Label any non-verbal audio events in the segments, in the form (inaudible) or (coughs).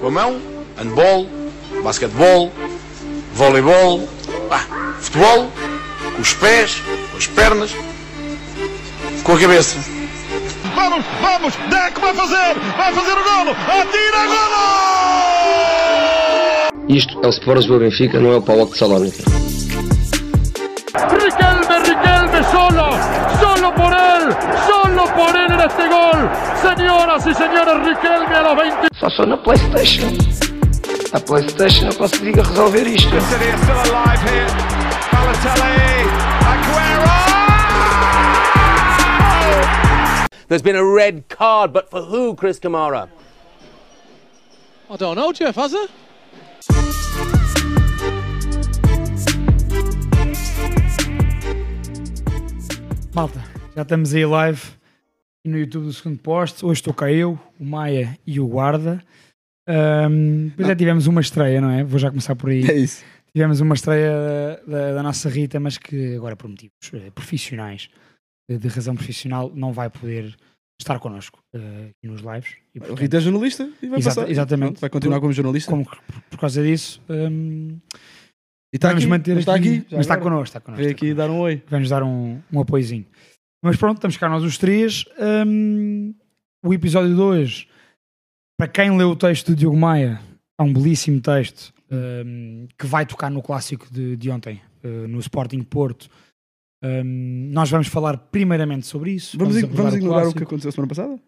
Com a mão, handball, basquetebol, voleibol, ah, futebol, com os pés, com as pernas, com a cabeça. Vamos, vamos, Deco vai fazer, vai fazer o golo, atira golo! Isto é o Sport Lisboa Benfica, não é o Paulo de Salónica. Riquelme, Riquelme solo, solo por él, solo por él en este gol. Señoras y señores, Riquelme a los 20. Só sou na Playstation. Na Playstation eu consigo resolver isto. There's been a red card, but for who, Chris Kamara? I don't know, Jeff, has it? Malta, já estamos aí live no YouTube do segundo poste. Hoje estou cá eu, o Maia e o Guarda. Ahm, Depois já tivemos uma estreia, não é? Vou já começar por aí. É isso. Tivemos uma estreia da, da nossa Rita, mas que agora por motivos eh, profissionais, de razão profissional, não vai poder estar connosco aqui nos lives. E, portanto, Rita é jornalista e vai Exata- passar. exatamente. Pronto, vai continuar como jornalista. como, por, por causa disso, ahm, E está aqui, manter mas está aqui. mas está connosco, está connosco. Veio aqui dar um oi. vamos dar um, um apoiozinho. Mas pronto, estamos cá nós os três. Hum, o episódio de hoje, para quem leu o texto do Diogo Maia, é um belíssimo texto hum, que vai tocar no clássico de, de ontem, eh, no Sporting Porto. Hum, nós vamos falar primeiramente sobre isso. Vamos, abordar vamos ignorar o que clássico. aconteceu semana passada?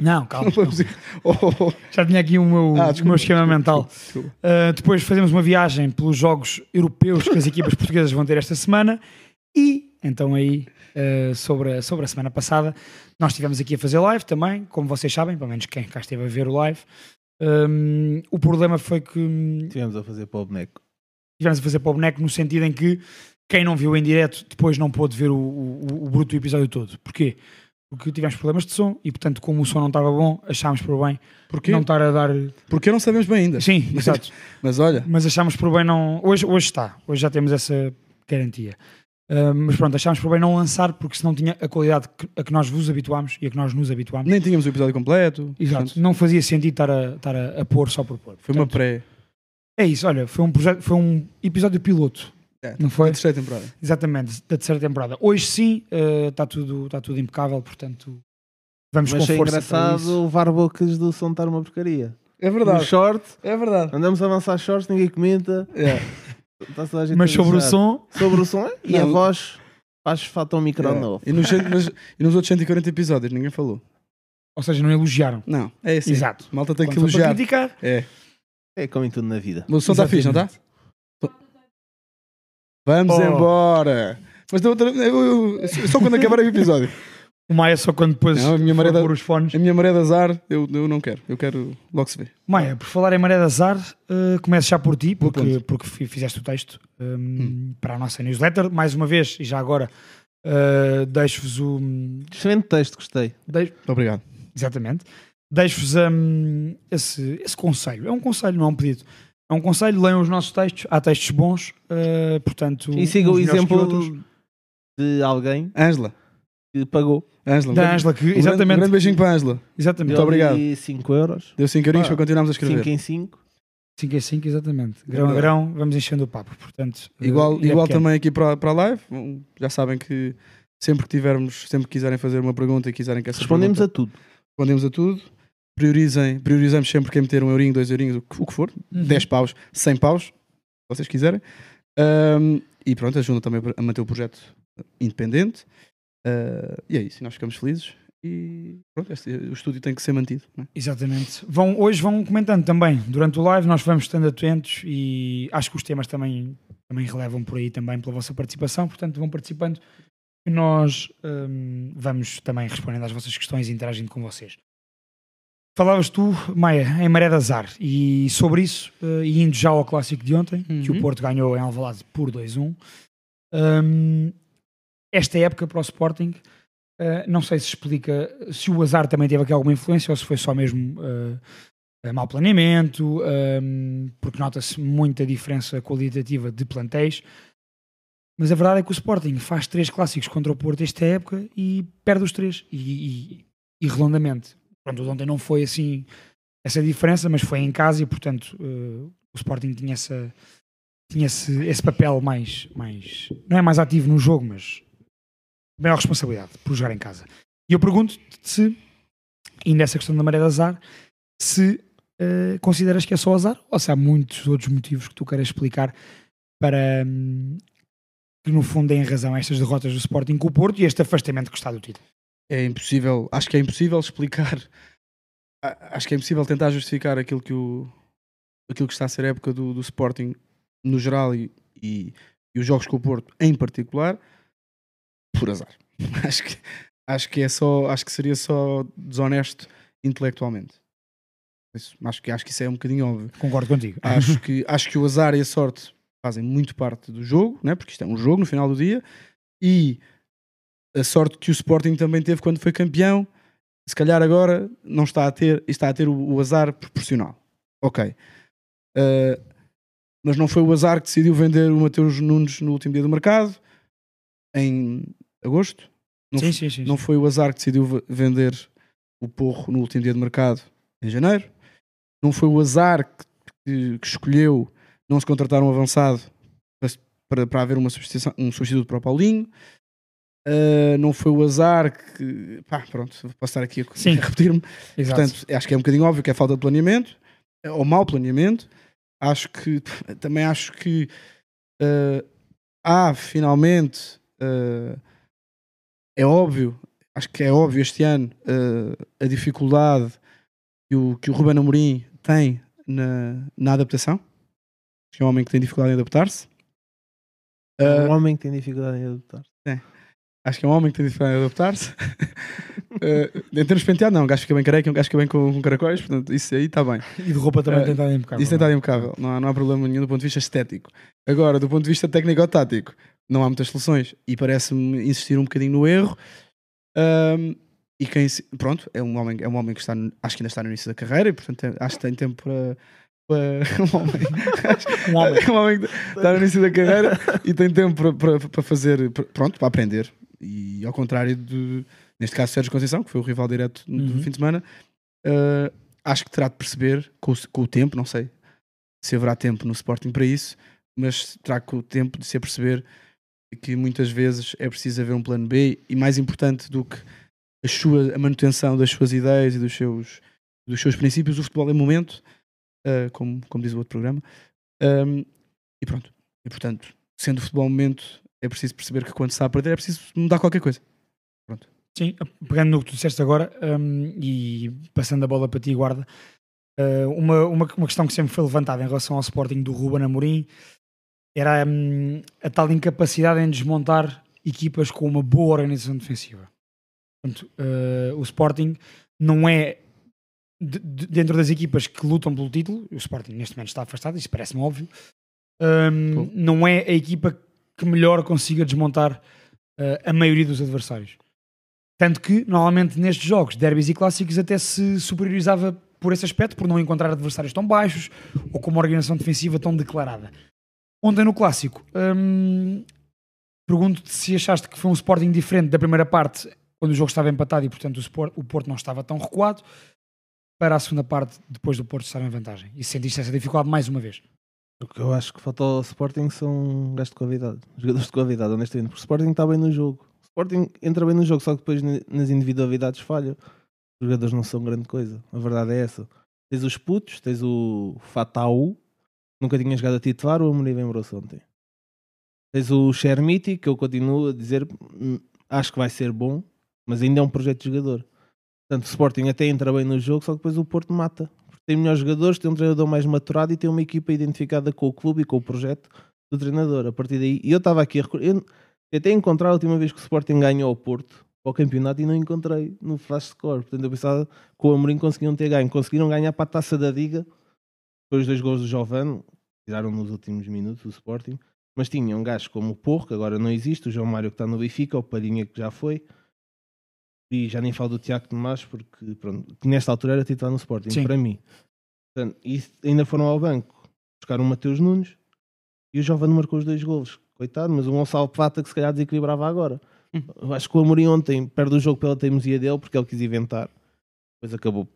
Não, calma. (laughs) Não vamos Oh, oh, oh. Já tinha aqui o meu, Ah, o desculpa, meu esquema desculpa, mental. desculpa. Uh, depois fazemos uma viagem pelos jogos europeus que as equipas (laughs) portuguesas vão ter esta semana e então aí uh, sobre, a, sobre a semana passada nós estivemos aqui a fazer live também, como vocês sabem, pelo menos quem cá esteve a ver o live. Um, o problema foi que hum, Tivemos a fazer para o boneco. tivemos a fazer para o boneco no sentido em que quem não viu em direto depois não pôde ver o, o, o bruto episódio todo. Porquê? Porque tivemos problemas de som e portanto como o som não estava bom achámos por bem Porquê? não estar a dar... Porque não sabemos bem ainda. Sim, exato. (laughs) Mas olha, mas achámos por bem não. Hoje, hoje está, hoje já temos essa garantia. Mas pronto, achámos por bem não lançar porque senão tinha a qualidade que- a que nós vos habituámos e a que nós nos habituámos. nem tínhamos o episódio completo. Exato, Portanto, não fazia sentido estar a, estar a, a pôr só por pôr. Foi uma pré. É isso, olha, foi um, projeto, foi um episódio piloto, É, não foi? da terceira temporada. Exatamente, da terceira temporada. Hoje sim, está tudo, está tudo impecável, portanto vamos Mas com é força engraçado isso. o VAR-bocas do som estar uma porcaria. É verdade. short, É verdade. andamos a avançar shorts, ninguém comenta. É. (laughs) A gente Mas a sobre o som, Sobre o som e a Não. voz, faz falta um micro É. novo. E, nos, cento- mas- e nos outros 140 episódios ninguém falou. ou seja, não elogiaram. Não, é assim. Exato. Malta tem que Quando para elogiar. criticar, É. É como em tudo na vida. O som está fixe, não está? Vamos Oh. embora. Mas outra- eu, eu- só quando acabar o episódio. (laughs) o Maia só quando depois Não, a minha maré da- pôr os fones. A minha maré de azar, eu, eu não quero. Eu quero logo se ver. Maia, por falar em Maré de Azar, uh, começo já por ti, porque, porque fi- fizeste o texto um, Hum. para a nossa newsletter. Mais uma vez, e já agora, uh, deixo-vos o. Excelente texto, gostei. deixo- Obrigado. exatamente. Deixo-vos um, esse, esse conselho. É um conselho, não é um pedido. É um conselho, leiam os nossos textos. Há textos bons, uh, portanto. E siga o exemplo de alguém Ângela. que pagou. Ângela. um Da grande- Ângela, que. um grande- exatamente. Um grande beijinho para a Ângela. exatamente. Muito obrigado. 5 euros. Deu 5 eurinhos para continuarmos a 5 escrever. em 5. 5 a 5, exatamente. Grão a grão, vamos enchendo o papo. Portanto, uh, Igual, é igual pequeno. também aqui para, para a live. Um, Já sabem que sempre que tivermos, sempre que quiserem fazer uma pergunta e quiserem que essa Respondemos pergunta, a tudo. respondemos a tudo. Priorizem, priorizamos sempre quem meter um eurinho, dois eurinhos, o que, o que for, Uhum. 10 paus, 100 paus, se vocês quiserem. Ahm, e pronto, ajuda também a manter o projeto independente. Ah, e é isso, nós ficamos felizes. E pronto, este- o estúdio tem que ser mantido. não é? Exatamente. Vão, hoje vão comentando também. Durante o live nós vamos estando atentos e acho que os temas também, também relevam por aí também pela vossa participação. Portanto, vão participando e nós hum, vamos também respondendo às vossas questões e interagindo com vocês. Falavas tu, Maia, em Maré de Azar e sobre isso, e indo já ao clássico de ontem, que o Uhum. Porto ganhou em Alvalade por 2-1. hum, esta época para o Sporting Uh, não sei se explica se o azar também teve aqui alguma influência ou se foi só mesmo uh, uh, mau planeamento, um, porque nota-se muita diferença qualitativa de plantéis. Mas a verdade é que o Sporting faz três clássicos contra o Porto esta época e perde os três, e, e, e redondamente. Pronto, ontem não foi assim essa diferença, mas foi em casa e, portanto, eh, o Sporting tinha, essa, tinha esse, esse papel mais, mais. Não é mais ativo no jogo, mas maior responsabilidade por jogar em casa. E eu pergunto-te se, ainda essa questão da maré de azar, se eh, consideras que é só azar ou se há muitos outros motivos que tu queiras explicar para hum, que no fundo deem razão a estas derrotas do Sporting com o Porto e este afastamento que está do título. É impossível, acho que é impossível explicar, acho que é impossível tentar justificar aquilo que, o, aquilo que está a ser a época do, do Sporting no geral e, e, e os jogos com o Porto em particular por azar. (laughs) acho, que, acho que é só, acho que seria só desonesto intelectualmente. Isso, acho, que, acho que isso é um bocadinho óbvio. Concordo contigo. Acho (laughs) que, acho que o azar e a sorte fazem muito parte do jogo, né? porque isto é um jogo no final do dia, e a sorte que o Sporting também teve quando foi campeão, se calhar agora não está a ter, está a ter o, o azar proporcional. Ok. Uh, mas não foi o azar que decidiu vender o Mateus Nunes no último dia do mercado, em agosto. Não, Sim, sim, sim, não foi o azar que decidiu vender o Porro no último dia de mercado, em janeiro. Não foi o azar que, que- escolheu não se contratar um avançado para, para, para haver uma substituição, um substituto para o Paulinho. Uh, não foi o azar que. Pá, pronto, posso estar aqui a, (laughs) a repetir-me. Portanto, acho que é um bocadinho óbvio que é falta de planeamento, eh, ou mau planeamento. Acho que (laughs) também acho que eh, há finalmente eh, é óbvio, acho que é óbvio este ano eh, a dificuldade que o, que o Ruben Amorim tem na, na adaptação. Acho que é um homem que tem dificuldade em adaptar-se. É Eh, um homem que tem dificuldade em adaptar. Acho que é um homem que tem dificuldade em adaptar-se. (laughs) Eh, em termos de penteado, não. Um gajo fica bem careca, um gajo fica bem com, com caracóis, portanto, isso aí está bem. E de roupa também Eh, tem estado impecável. Isso tem estado impecável, não há, não há problema nenhum do ponto de vista estético. Agora, do ponto de vista técnico-tático, não há muitas soluções e parece-me insistir um bocadinho no erro. Ahm, e quem, se- pronto, é um homem, é um homem que está, no- acho que ainda está no início da carreira e, portanto, é- acho que tem tempo para. para (laughs) um homem, Um homem. é (laughs) um homem que está no início da carreira e tem tempo para, para, para fazer, para- pronto, para aprender. E ao contrário de, neste caso, Sérgio Conceição, que foi o rival direto do Uhum. fim de semana, ah, acho que terá de perceber com o, com o tempo, não sei se haverá tempo no Sporting para isso, mas terá com o tempo de se aperceber que muitas vezes é preciso haver um plano B e mais importante do que a, sua, a manutenção das suas ideias e dos seus, dos seus princípios, o futebol é momento, ah, como, como diz o outro programa, Ahm, e pronto. E portanto, sendo o futebol momento, é preciso perceber que quando se está a perder é preciso mudar qualquer coisa. Sim, pegando no que tu disseste agora hum, e passando a bola para ti, guarda, uh, uma, uma, uma questão que sempre foi levantada em relação ao Sporting do Ruben Amorim era hum, a tal incapacidade em desmontar equipas com uma boa organização defensiva. Portanto, uh, o Sporting não é de- de- dentro das equipas que lutam pelo título, o Sporting neste momento está afastado, isso parece-me óbvio, hum, não é a equipa que melhor consiga desmontar uh, a maioria dos adversários. Tanto que, normalmente, nestes jogos, derbys e clássicos, até se superiorizava por esse aspecto, por não encontrar adversários tão baixos ou com uma organização defensiva tão declarada. Ontem no clássico, hum, pergunto-te se achaste que foi um Sporting diferente da primeira parte, quando o jogo estava empatado e, portanto, o, Porto não estava tão recuado, para a segunda parte, depois do Porto estar em vantagem. E sentiste essa dificuldade mais uma vez. O que eu acho que falta ao Sporting são gajos de qualidade. (laughs) Jogadores de qualidade, honestamente. Porque o Sporting está bem no jogo. O Sporting entra bem no jogo, só que depois nas individualidades falha. Os jogadores não são grande coisa. A verdade é essa. Tens os putos, tens o Fatau, nunca tinha jogado a titular, o Amorim lembrou-se ontem. Tens o Chermiti, que eu continuo a dizer, hum, acho que vai ser bom, mas ainda é um projeto de jogador. Portanto, o Sporting até entra bem no jogo, só que depois o Porto mata. Porque tem melhores jogadores, tem um treinador mais maturado e tem uma equipa identificada com o clube e com o projeto do treinador. A partir daí, eu estava aqui a eu tentei encontrar a última vez que o Sporting ganhou ao Porto ao campeonato e não encontrei no flash score. Portanto, eu pensava que o Amorim conseguiam ter ganho. Conseguiram ganhar para a taça da Liga. Foi os dois gols do Jovano, tiraram nos últimos minutos o Sporting. Mas tinham um gajo como o Porro, que agora não existe, o João Mário que está no Benfica, o Palhinha que já foi. E já nem falo do Tiago Tomás, porque pronto, nesta altura era titular no Sporting, Sim. para mim. Portanto, e ainda foram ao banco buscar o Mateus Nunes e o Jovem marcou os dois golos. Coitado, mas o Gonçalo Plata que se calhar desequilibrava agora. Eu acho que o Amorim ontem perde o jogo pela teimosia dele porque ele quis inventar. Depois acabou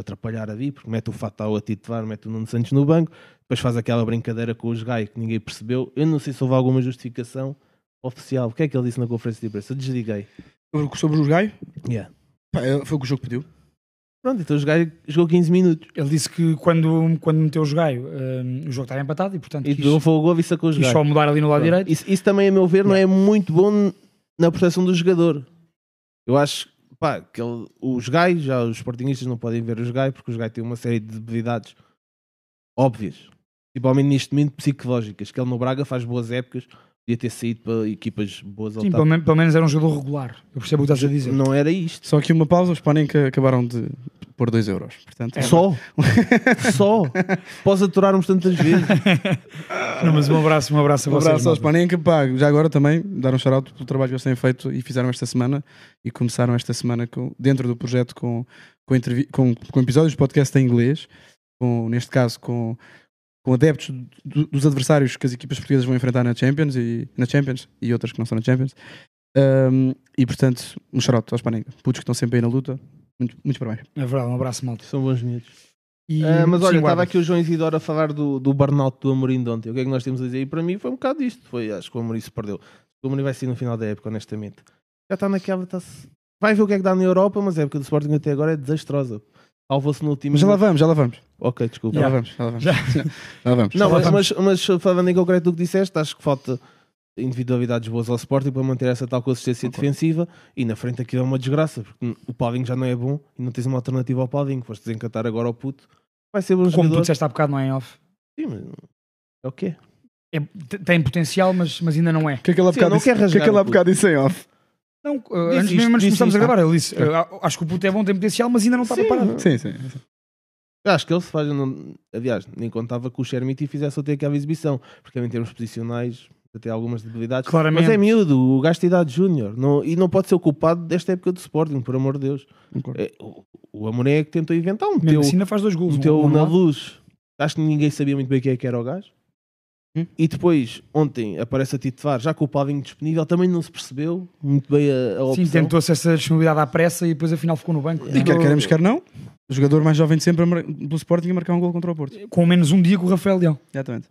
atrapalhar a vir, porque mete o Fatal a titular, mete o Nuno Santos no banco, depois faz aquela brincadeira com os Gai que ninguém percebeu. Eu não sei se houve alguma justificação oficial. O que é que ele disse na conferência de imprensa? Eu desliguei. Sobre, os Gaio, Yeah. pá, é- foi o que o jogo pediu. Pronto, então os Gai jogou 15 minutos. Ele disse que quando, quando meteu o jogaio, hum, o jogo estava empatado e, portanto, E quis, foi o gol e sacou os quis Gai. só mudar ali no lado Pronto. direito. Isso, isso também, a meu ver, não é muito bom na proteção do jogador. Eu acho pá, que ele- os Gai, já os sportingistas não podem ver os Gai, porque os Gai têm uma série de debilidades óbvias, principalmente neste momento psicológicas. Que ele no Braga faz boas épocas, podia ter saído para equipas boas Sim, pelo, men- pelo menos era um jogador regular. Eu percebo o que estás a dizer. Não era isto. Só aqui uma pausa, os Panenka acabaram de pôr 2 euros. Portanto, É. Só. Só. Posso aturar-nos tantas vezes. (laughs) Não, mas um abraço, um abraço a Um vocês. abraço aos. Panenka, pá, já agora também dar um shout-out pelo trabalho que eles têm feito e fizeram esta semana e começaram esta semana com, dentro do projeto com, com, com, com episódios de podcast em inglês, com, neste caso com, com adeptos do- dos adversários que as equipas portuguesas vão enfrentar na Champions e, na Champions e outras que não são na Champions. Um, e portanto, um shout aos Panenka, putos que estão sempre aí na luta. Muito, muito parabéns. É verdade, um abraço, malta. São bons miúdos. E, Ah, mas sim, olha, estava aqui o João Isidoro a falar do, do burnout do Amorim de ontem. O que é que nós temos a dizer? E para mim foi um bocado isto. Foi, acho que o Amorim se perdeu. O Amorim vai ser no final da época, honestamente. Já está naquela. Está vai ver o que é que dá na Europa, mas a época do Sporting até agora é desastrosa. Salvou-se no último. Mas já lá vamos, já lá vamos. Ok, desculpa. Já lá Já. vamos, já lá vamos. Já. Já lá vamos. Não, Já lá mas, mas, mas falando em concreto do que disseste, acho que falta individualidades boas ao Sporting para manter essa tal consistência defensiva e na frente aquilo é uma desgraça, porque o Paulinho já não é bom e não tens uma alternativa ao Paulinho, foste desencantar agora ao puto, vai ser bom Como tu jogador. disseste há bocado, não é em off. Sim, mas é o quê? É- tem potencial, mas, mas ainda não é. O que é que ele há Sim, eu bocado não disse- que é rasgar que ele há o bocado disse em off? Não, uh, antes isto, mesmo antes começarmos a gravar, ele disse: uh, acho que o puto é bom, tem potencial, mas ainda não está Sim. preparado. Sim, sim. sim. Acho que ele se faz. Não, aliás, nem contava que o Shermiti fizesse até aquela exibição, porque em termos posicionais até algumas debilidades. Claramente. Mas é miúdo, o gajo tem idade júnior não, e não pode ser o culpado desta época do Sporting, por amor de Deus. É, o, o Amorim é que tentou inventar um Mesmo meteu, assim, ainda faz dois gols. meteu um, um na luz. Acho que ninguém sabia muito bem quem é que era o gajo. Hum. E depois, ontem, aparece a titular, já com o disponível, também não se percebeu muito bem a, a opção. Sim, tentou-se essa disponibilidade à pressa e depois afinal ficou no banco. E quer queremos, quer não, o jogador mais jovem de sempre pelo Sporting a marcar um gol contra o Porto. Com menos um dia com o Rafael Leão, Exatamente.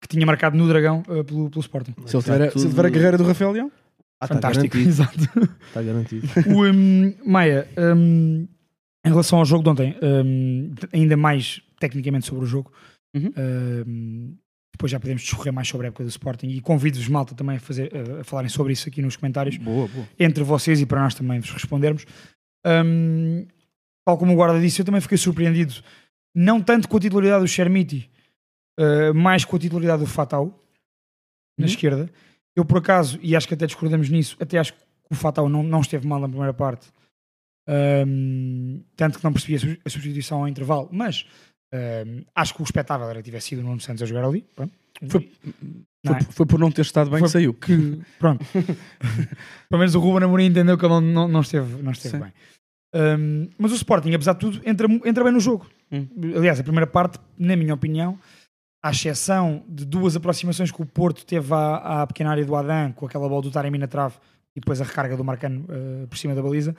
Que tinha marcado no Dragão uh, pelo, pelo Sporting. Se ele, tiver, a- se ele tiver a carreira do Rafael Leão, Ah, está Fantástico, garantido. exato. Está garantido. (laughs) O, um, Maia, um, em relação ao jogo de ontem, um, ainda mais tecnicamente sobre o jogo, Uhum. um, depois já podemos discorrer mais sobre a época do Sporting e convido-vos, malta, também a, fazer, a falarem sobre isso aqui nos comentários, boa, boa. entre vocês e para nós também vos respondermos. Um, tal como o guarda disse, eu também fiquei surpreendido, não tanto com a titularidade do Chermiti, uh, mais com a titularidade do Fatal, na Uhum. esquerda. Eu, por acaso, e acho que até discordamos nisso, até acho que o Fatal não, não esteve mal na primeira parte, Um, tanto que não percebi a su- a substituição ao intervalo, mas um, acho que o espetável era que tivesse sido o Nuno Santos a jogar ali. Pronto. Foi- Foi, é? foi por não ter estado bem Foi que saiu. que, pronto. (laughs) Pelo menos o Ruben Amorim entendeu que ele não, não, esteve, não esteve Sim. bem. Um, mas o Sporting, apesar de tudo, entra, entra bem no jogo. Hum. Aliás, a primeira parte, na minha opinião, à exceção de duas aproximações que o Porto teve à, à pequena área do Adam, com aquela bola do Taremi na trave e depois a recarga do Marcano uh, por cima da baliza.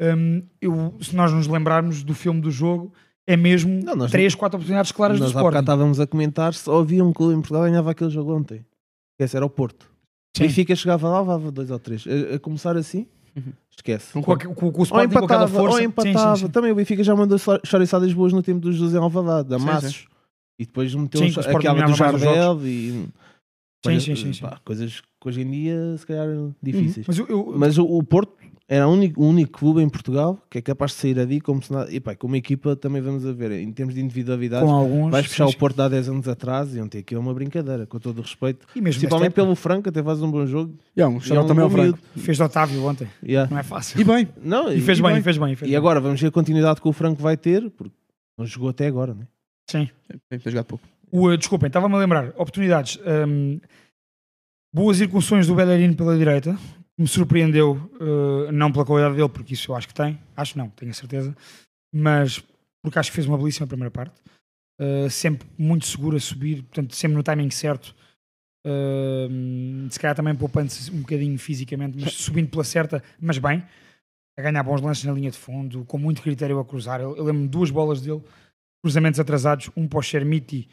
um, eu, se nós nos lembrarmos do filme do jogo, é mesmo Não, nós- três, quatro oportunidades claras do Nós bocado Sporting. estávamos a comentar se só havia um clube em Portugal que ganhava aquele jogo ontem. Esse era o Porto. O Sim. Benfica chegava lá, levava dois ou três. A, a começar assim, esquece. Com, a- com- com o Ou Sporting com aquela empatava, força. ou empatava. sim, sim. Também o Benfica já mandou cho- choriçadas boas no tempo do José Alvalade, a Sim, Massos. E depois meteu Sim, que o Sporting aquela do os Jardel e... Sim, sim, sim, sim. pá, coisas que hoje em dia se calhar eram difíceis. Mas eu, eu- Mas o, o Porto era o único, o único clube em Portugal que é capaz de sair ali como se nada. E pá, como equipa também vamos a ver, em termos de individualidades, com alguns. vais puxar sim, o Porto de há 10 anos atrás e ontem aqui é uma brincadeira, com todo o respeito. E mesmo Principalmente época, pelo Franco, até faz um bom jogo. Yeah, um E é um também ao bom Franco. miúdo. fez de Otávio ontem. Yeah. Não é fácil. E bem, Não, E fez e bem, bem. fez bem. Fez E bem. agora vamos ver a continuidade que o Franco vai ter, porque não jogou até agora, né? Sim. tem que jogado pouco. O, uh, desculpem, estava-me a lembrar. Oportunidades. hum, boas incursões do Bellerin pela direita. Me surpreendeu, uh, não pela qualidade dele, porque isso eu acho que tem. Acho não, tenho a certeza. Mas porque acho que fez uma belíssima primeira parte. Uh, sempre muito seguro a subir, portanto, sempre no timing certo. Uh, se calhar também poupando-se um bocadinho fisicamente, mas subindo pela certa, mas bem. a ganhar bons lances na linha de fundo, com muito critério a cruzar. Eu, eu lembro-me de duas bolas dele, cruzamentos atrasados, um para o Chermiti,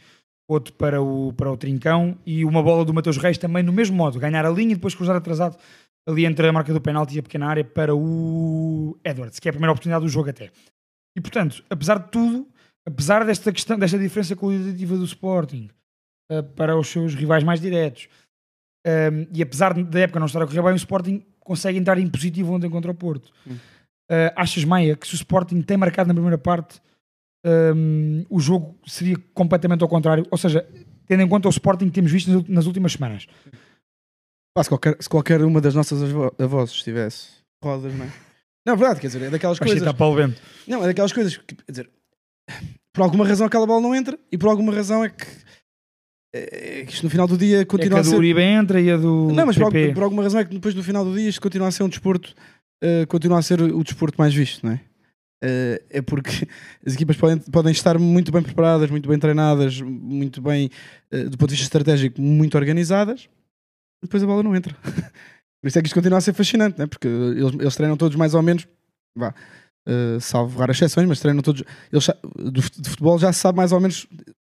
outro para o, para o Trincão, e uma bola do Mateus Reis também no mesmo modo, ganhar a linha e depois cruzar atrasado ali entre a marca do penalti e a pequena área para o Edwards, que é a primeira oportunidade do jogo até. E portanto, apesar de tudo, apesar desta questão, desta diferença qualitativa do Sporting eh, para os seus rivais mais diretos, ehm, e apesar da época não estar a correr bem, o Sporting consegue entrar em positivo ontem contra o Porto. Eh, achas, Maia, que se o Sporting tem marcado na primeira parte, ehm, o jogo seria completamente ao contrário? Ou seja, tendo em conta o Sporting que temos visto nas, últimas semanas. Pá, se, qualquer, se qualquer uma das nossas avós tivesse rodas, não é? Não, é verdade, quer dizer, é daquelas Vai coisas. para o vento. Não, é daquelas coisas que, quer dizer, por alguma razão aquela bola não entra e por alguma razão é que, é que isto no final do dia É que continua a a do ser. Uribe entra e a do Não, mas por, por alguma razão é que depois no final do dia isto continua a ser um desporto, eh, continua a ser o desporto mais visto, não é? Eh, é porque (laughs) as equipas podem, podem estar muito bem preparadas, muito bem treinadas, muito bem, eh, do ponto de vista estratégico, muito organizadas, depois a bola não entra. (laughs) Por isso é que isto continua a ser fascinante, não é? porque eles, eles treinam todos mais ou menos, vá, eh, salvo raras exceções, mas treinam todos. Eles, do, futebol já se sabe mais ou menos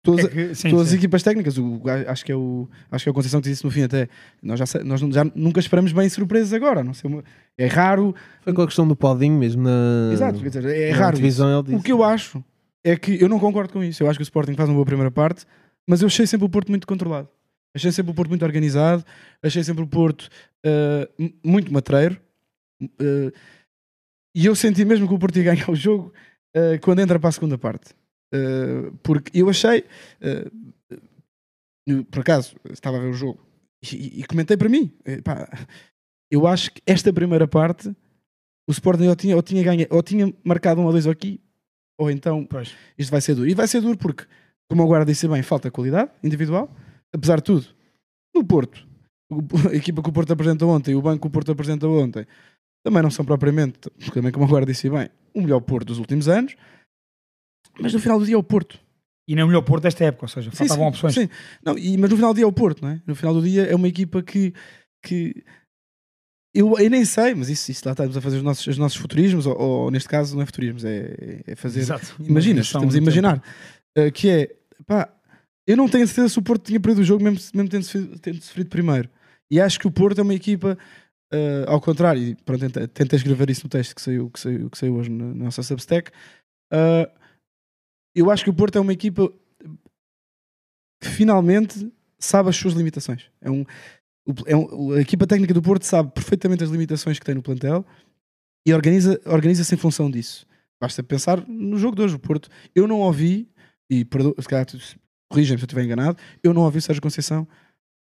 todas, É que- sim, todas as sim. equipas técnicas. O, acho, que é o, acho que é o Conceição que disse no fim até. Nós, já, nós já nunca esperamos bem surpresas agora. Não sei, é raro. Foi com a questão do Paudinho mesmo na, Exato, quer dizer, é na raro. divisão ele isso. disse. O que eu acho é que eu não concordo com isso. Eu acho que o Sporting faz uma boa primeira parte, mas eu achei sempre o Porto muito controlado. Achei sempre o Porto muito organizado. Achei sempre o Porto m- muito matreiro. Ah, e eu senti mesmo que o Porto ia ganhar o jogo ah, quando entra para a segunda parte. Ah, porque eu achei, eu, por acaso, estava a ver o jogo e, e comentei para mim: eh, eu acho que esta primeira parte o Sporting ou tinha, ou tinha, ganha, ou tinha marcado um a dois aqui, ou então Pois. isto vai ser duro. E vai ser duro porque, como o Guarda disse bem, falta qualidade individual, apesar de tudo. No Porto, a equipa que o Porto apresentou ontem e o banco que o Porto apresentou ontem também não são propriamente, também como o Guarda disse bem, o melhor Porto dos últimos anos, mas no final do dia é o Porto. E não é o melhor Porto desta época, ou seja, Sim, faltavam sim, opções. sim. Não, e, mas no final do dia é o Porto, não é? No final do dia é uma equipa que. que eu, eu nem sei, mas isso, isso lá estamos a fazer os nossos, os nossos futurismos, ou, ou neste caso não é futurismos, é, é fazer. Exato. Imaginas, estamos a imaginar. uh, que é, pá, eu não tenho certeza se o Porto tinha perdido o jogo mesmo, mesmo tendo, sofrido, tendo sofrido primeiro. E acho que o Porto é uma equipa, uh, ao contrário, e pronto, tentei, tentei escrever isso no texto que saiu, que saiu, que saiu hoje na, na nossa Substack. uh, eu acho que o Porto é uma equipa que finalmente sabe as suas limitações. É um, é um- a equipa técnica do Porto sabe perfeitamente as limitações que tem no plantel e organiza- organiza-se em função disso. Basta pensar no jogo de hoje. O Porto, eu não ouvi, e perdo, se calhar corrija-me se eu estiver enganado, eu não ouvi o Sérgio Conceição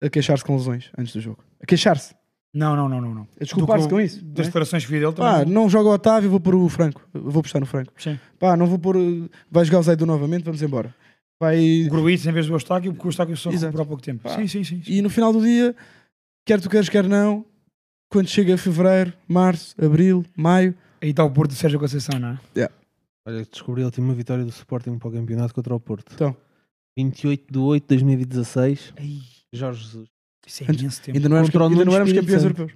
a queixar-se com lesões antes do jogo. A queixar-se. Não, não, não, não. não. A desculpar-se com isso. Das não é? declarações que vi dele Pá, também. não joga o Otávio, vou pôr o Franco. Vou apostar no Franco. Sim. Pá, não vou pôr. uh, Vai jogar o Zaidu novamente, vamos embora. Vai. O Gruitch em vez do Eustáquio, porque o Eustáquio só recuperou há pouco tempo. Pá. Sim, sim, sim. sim. E no final do dia, quer tu queres, quer não, quando chega fevereiro, março, abril, maio, Aí está o Porto de Sérgio Conceição, não é? Olha, descobri a última vitória do Sporting para o campeonato contra o Porto. Então. 28 de 8 de 2016. Ei, Jorge Jesus. Isso é Antes- imenso tempo. ainda não éramos, ainda não éramos campeões europeus.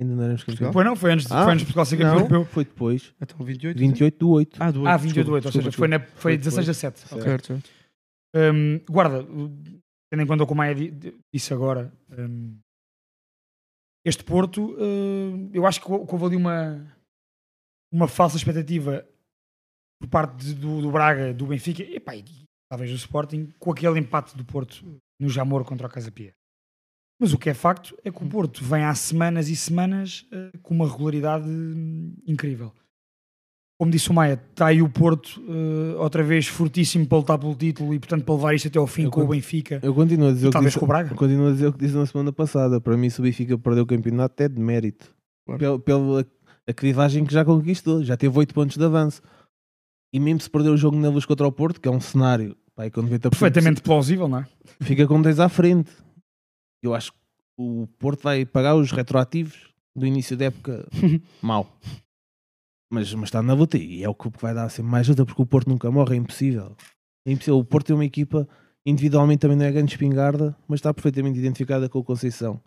Ainda não éramos campeões. Foi não, foi antes, Ah, foi antes de Portugal ser campeão europeu. foi depois. Então, 28. 28 de 8. Ah, do Ah, 8. 28 de 8, ou seja, desculpa, foi, na, foi Foi 16 a depois. 7. Ok. Certo, certo. Hum, guarda, tendo em conta o que o Maia di- di- disse agora, hum, este Porto, uh, eu acho que hou- que houve ali uma, uma falsa expectativa por parte de- do, do Braga, do Benfica e, pá, e talvez do Sporting, com aquele empate do Porto no Jamor contra o Casa Pia. Mas o que é facto é que o Porto vem há semanas e semanas uh, com uma regularidade hum, incrível. Como disse o Maia, está aí o Porto uh, outra vez fortíssimo para lutar pelo título e, portanto, para levar isto até ao fim Eu com o Benfica. Eu continuo a dizer E o que disse, com o Braga. eu continuo a dizer o que disse na semana passada. Para mim, se o Benfica perdeu o campeonato, é de mérito. Claro. Pela, pela a clivagem que já conquistou. Já teve 8 pontos de avanço. E mesmo se perder o jogo na luz contra o Porto, que é um cenário pá, com 90% Perfeitamente plausível, não é? fica com 10 à frente. Eu acho que o Porto vai pagar os retroativos do início da época (laughs) mal. Mas, mas está na luta e é o que vai dar sempre mais luta porque o Porto nunca morre, é impossível. É impossível. O Porto tem uma equipa, individualmente também não é grande espingarda, mas está perfeitamente identificada com o Conceição.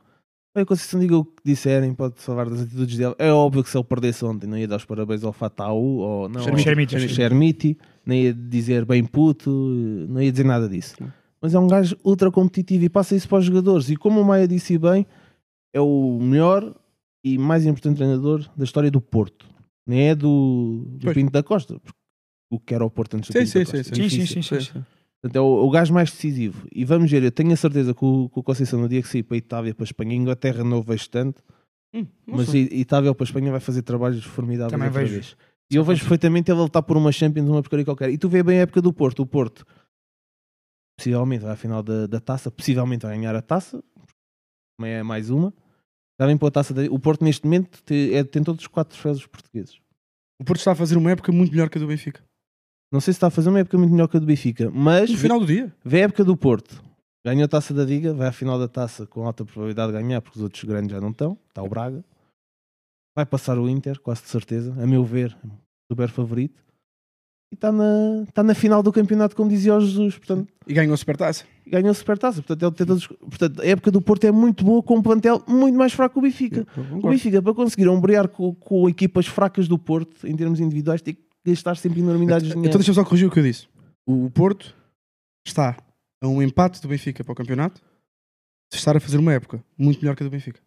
A Conceição diga o que disserem, pode salvar das atitudes dele. É óbvio que se ele perdesse ontem, não ia dar os parabéns ao Fatau ou não, Xermiti. ao- Xermiti. nem ia dizer bem puto, não ia dizer nada disso. Mas é um gajo ultra competitivo e passa isso para os jogadores. E como o Maia disse bem, é o melhor e mais importante treinador da história do Porto. Nem é do, do. Pinto da Costa. porque O que era o Porto antes do Sim, Pinto sim, da Costa. sim. Sim, sim, sim, sim, sim. Portanto, é o, o gajo mais decisivo. E vamos ver, eu tenho a certeza que o, que o Conceição, no dia que sair para a Itália, para a Espanha, Inglaterra não o vejo tanto, Hum, não mas sei. I- Itália ou para a Espanha vai fazer trabalhos formidáveis Também outra vejo. vez. E eu vejo perfeitamente ele lutar por uma Champions, uma porcaria qualquer. E tu vê bem a época do Porto. O Porto possivelmente vai à final da, da taça, possivelmente vai ganhar a taça, também é mais uma. Já vem para a taça. Da... O Porto, neste momento, te- é, tem todos os quatro troféus portugueses. O Porto está a fazer uma época muito melhor que a do Benfica. Não sei se está a fazer uma época muito melhor que a do Benfica, mas No final do dia. Vê a época do Porto. Ganhou a taça da Liga, vai à final da taça com alta probabilidade de ganhar, porque os outros grandes já não estão. Está o Braga. Vai passar o Inter, quase de certeza. A meu ver, super favorito. E está na, está na final do campeonato, como dizia o Jesus. Portanto, E ganhou supertaça. ganhou supertaça. Portanto, ele portanto, a época do Porto é muito boa, com um plantel muito mais fraco que o Benfica. O. Benfica, para conseguir ombrear com, com equipas fracas do Porto, em termos individuais, tem que gastar sempre enormidades de dinheiro. Então deixa-me só corrigir o que eu disse. O Porto está a um empate do Benfica para o campeonato de estar a fazer uma época muito melhor que a do Benfica.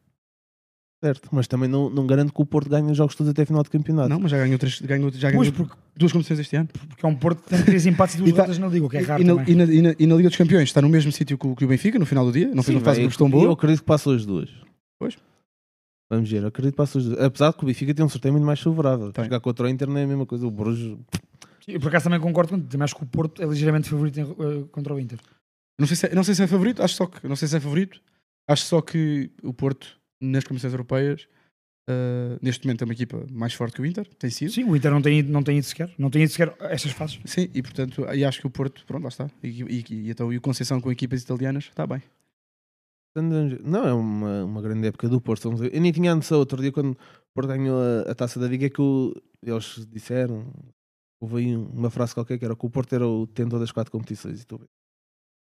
Certo, mas também não, não garanto que o Porto ganhe os jogos todos até a final de campeonato. Não, mas já ganhou, três, ganhou, já Pois, ganhou porque, duas competições este ano. porque é um Porto que tem três empates e duas tá- derrotas na Liga, o que é raro e, na, e, na, e, na, e na Liga dos Campeões está no mesmo sítio que, o- que o Benfica no final do dia. Não fez uma fase vai, grupos tão Eu boa. acredito que passou as duas. Pois. Vamos ver, eu acredito que passou as duas. Apesar de que o Benfica tem um sorteio muito mais favorável. Tem. Jogar contra o Inter não é a mesma coisa. O Bruges. Eu por acaso também concordo contigo, também acho que o Porto é ligeiramente favorito em- eh, contra o Inter. Não sei, se é, não sei se é favorito, acho só que não sei se é favorito. Acho só que o Porto nas competições europeias uh, neste momento é uma equipa mais forte que o Inter, tem sido. Sim, o Inter não tem ido, não tem ido sequer, não tem ido sequer a estas fases. Sim, e portanto, e acho que o Porto, pronto, lá está. E, e, e, então, e o Conceição com equipas italianas, está bem. Não, é uma, uma grande época do Porto. Eu nem tinha noção outro dia quando o Porto ganhou a, a taça da Liga que o- eles disseram. Houve aí uma frase qualquer que era que o Porto era o detentor das quatro competições. E tu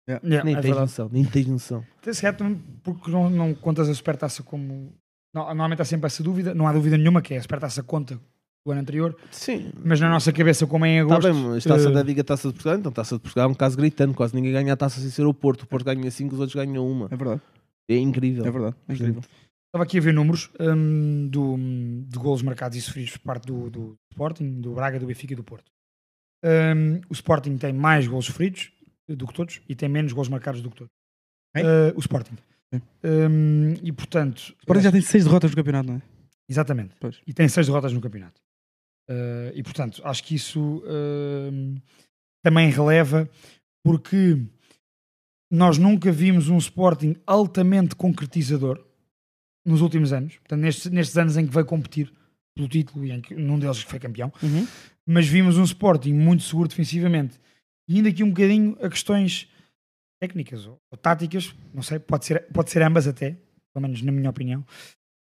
Yeah, nem é tens verdade. noção, nem tens noção. Sequer também porque não, não contas a supertaça como. Não, normalmente há sempre essa dúvida, não há dúvida nenhuma que é a supertaça conta do ano anterior, Sim, mas na nossa cabeça, como é em Está agosto. bem, mas taça eh, da Liga, taça de Portugal, então taça de Portugal é um caso gritando, quase ninguém ganha a taça sem ser o Porto. O Porto ganha 5, os outros ganham uma. É verdade, É incrível. é verdade, é incrível. Estava aqui a ver números hum, do, de golos marcados e sofridos por parte do, do Sporting, do Braga, do Benfica e do Porto. Hum, o Sporting tem mais golos sofridos do que todos e tem menos golos marcados do que todos. Uh, o Sporting. Sim. Hum, e portanto, O Sporting já tem seis derrotas no campeonato, não é? exatamente. Pois. E tem seis derrotas no campeonato. Uh, e portanto, acho que isso hum, também releva porque nós nunca vimos um Sporting altamente concretizador nos últimos anos, portanto, nestes, nestes anos em que veio competir pelo título e em que num deles foi campeão, mas vimos um Sporting muito seguro defensivamente e aqui um bocadinho a questões técnicas ou, ou táticas, não sei, pode ser, pode ser ambas até, pelo menos na minha opinião.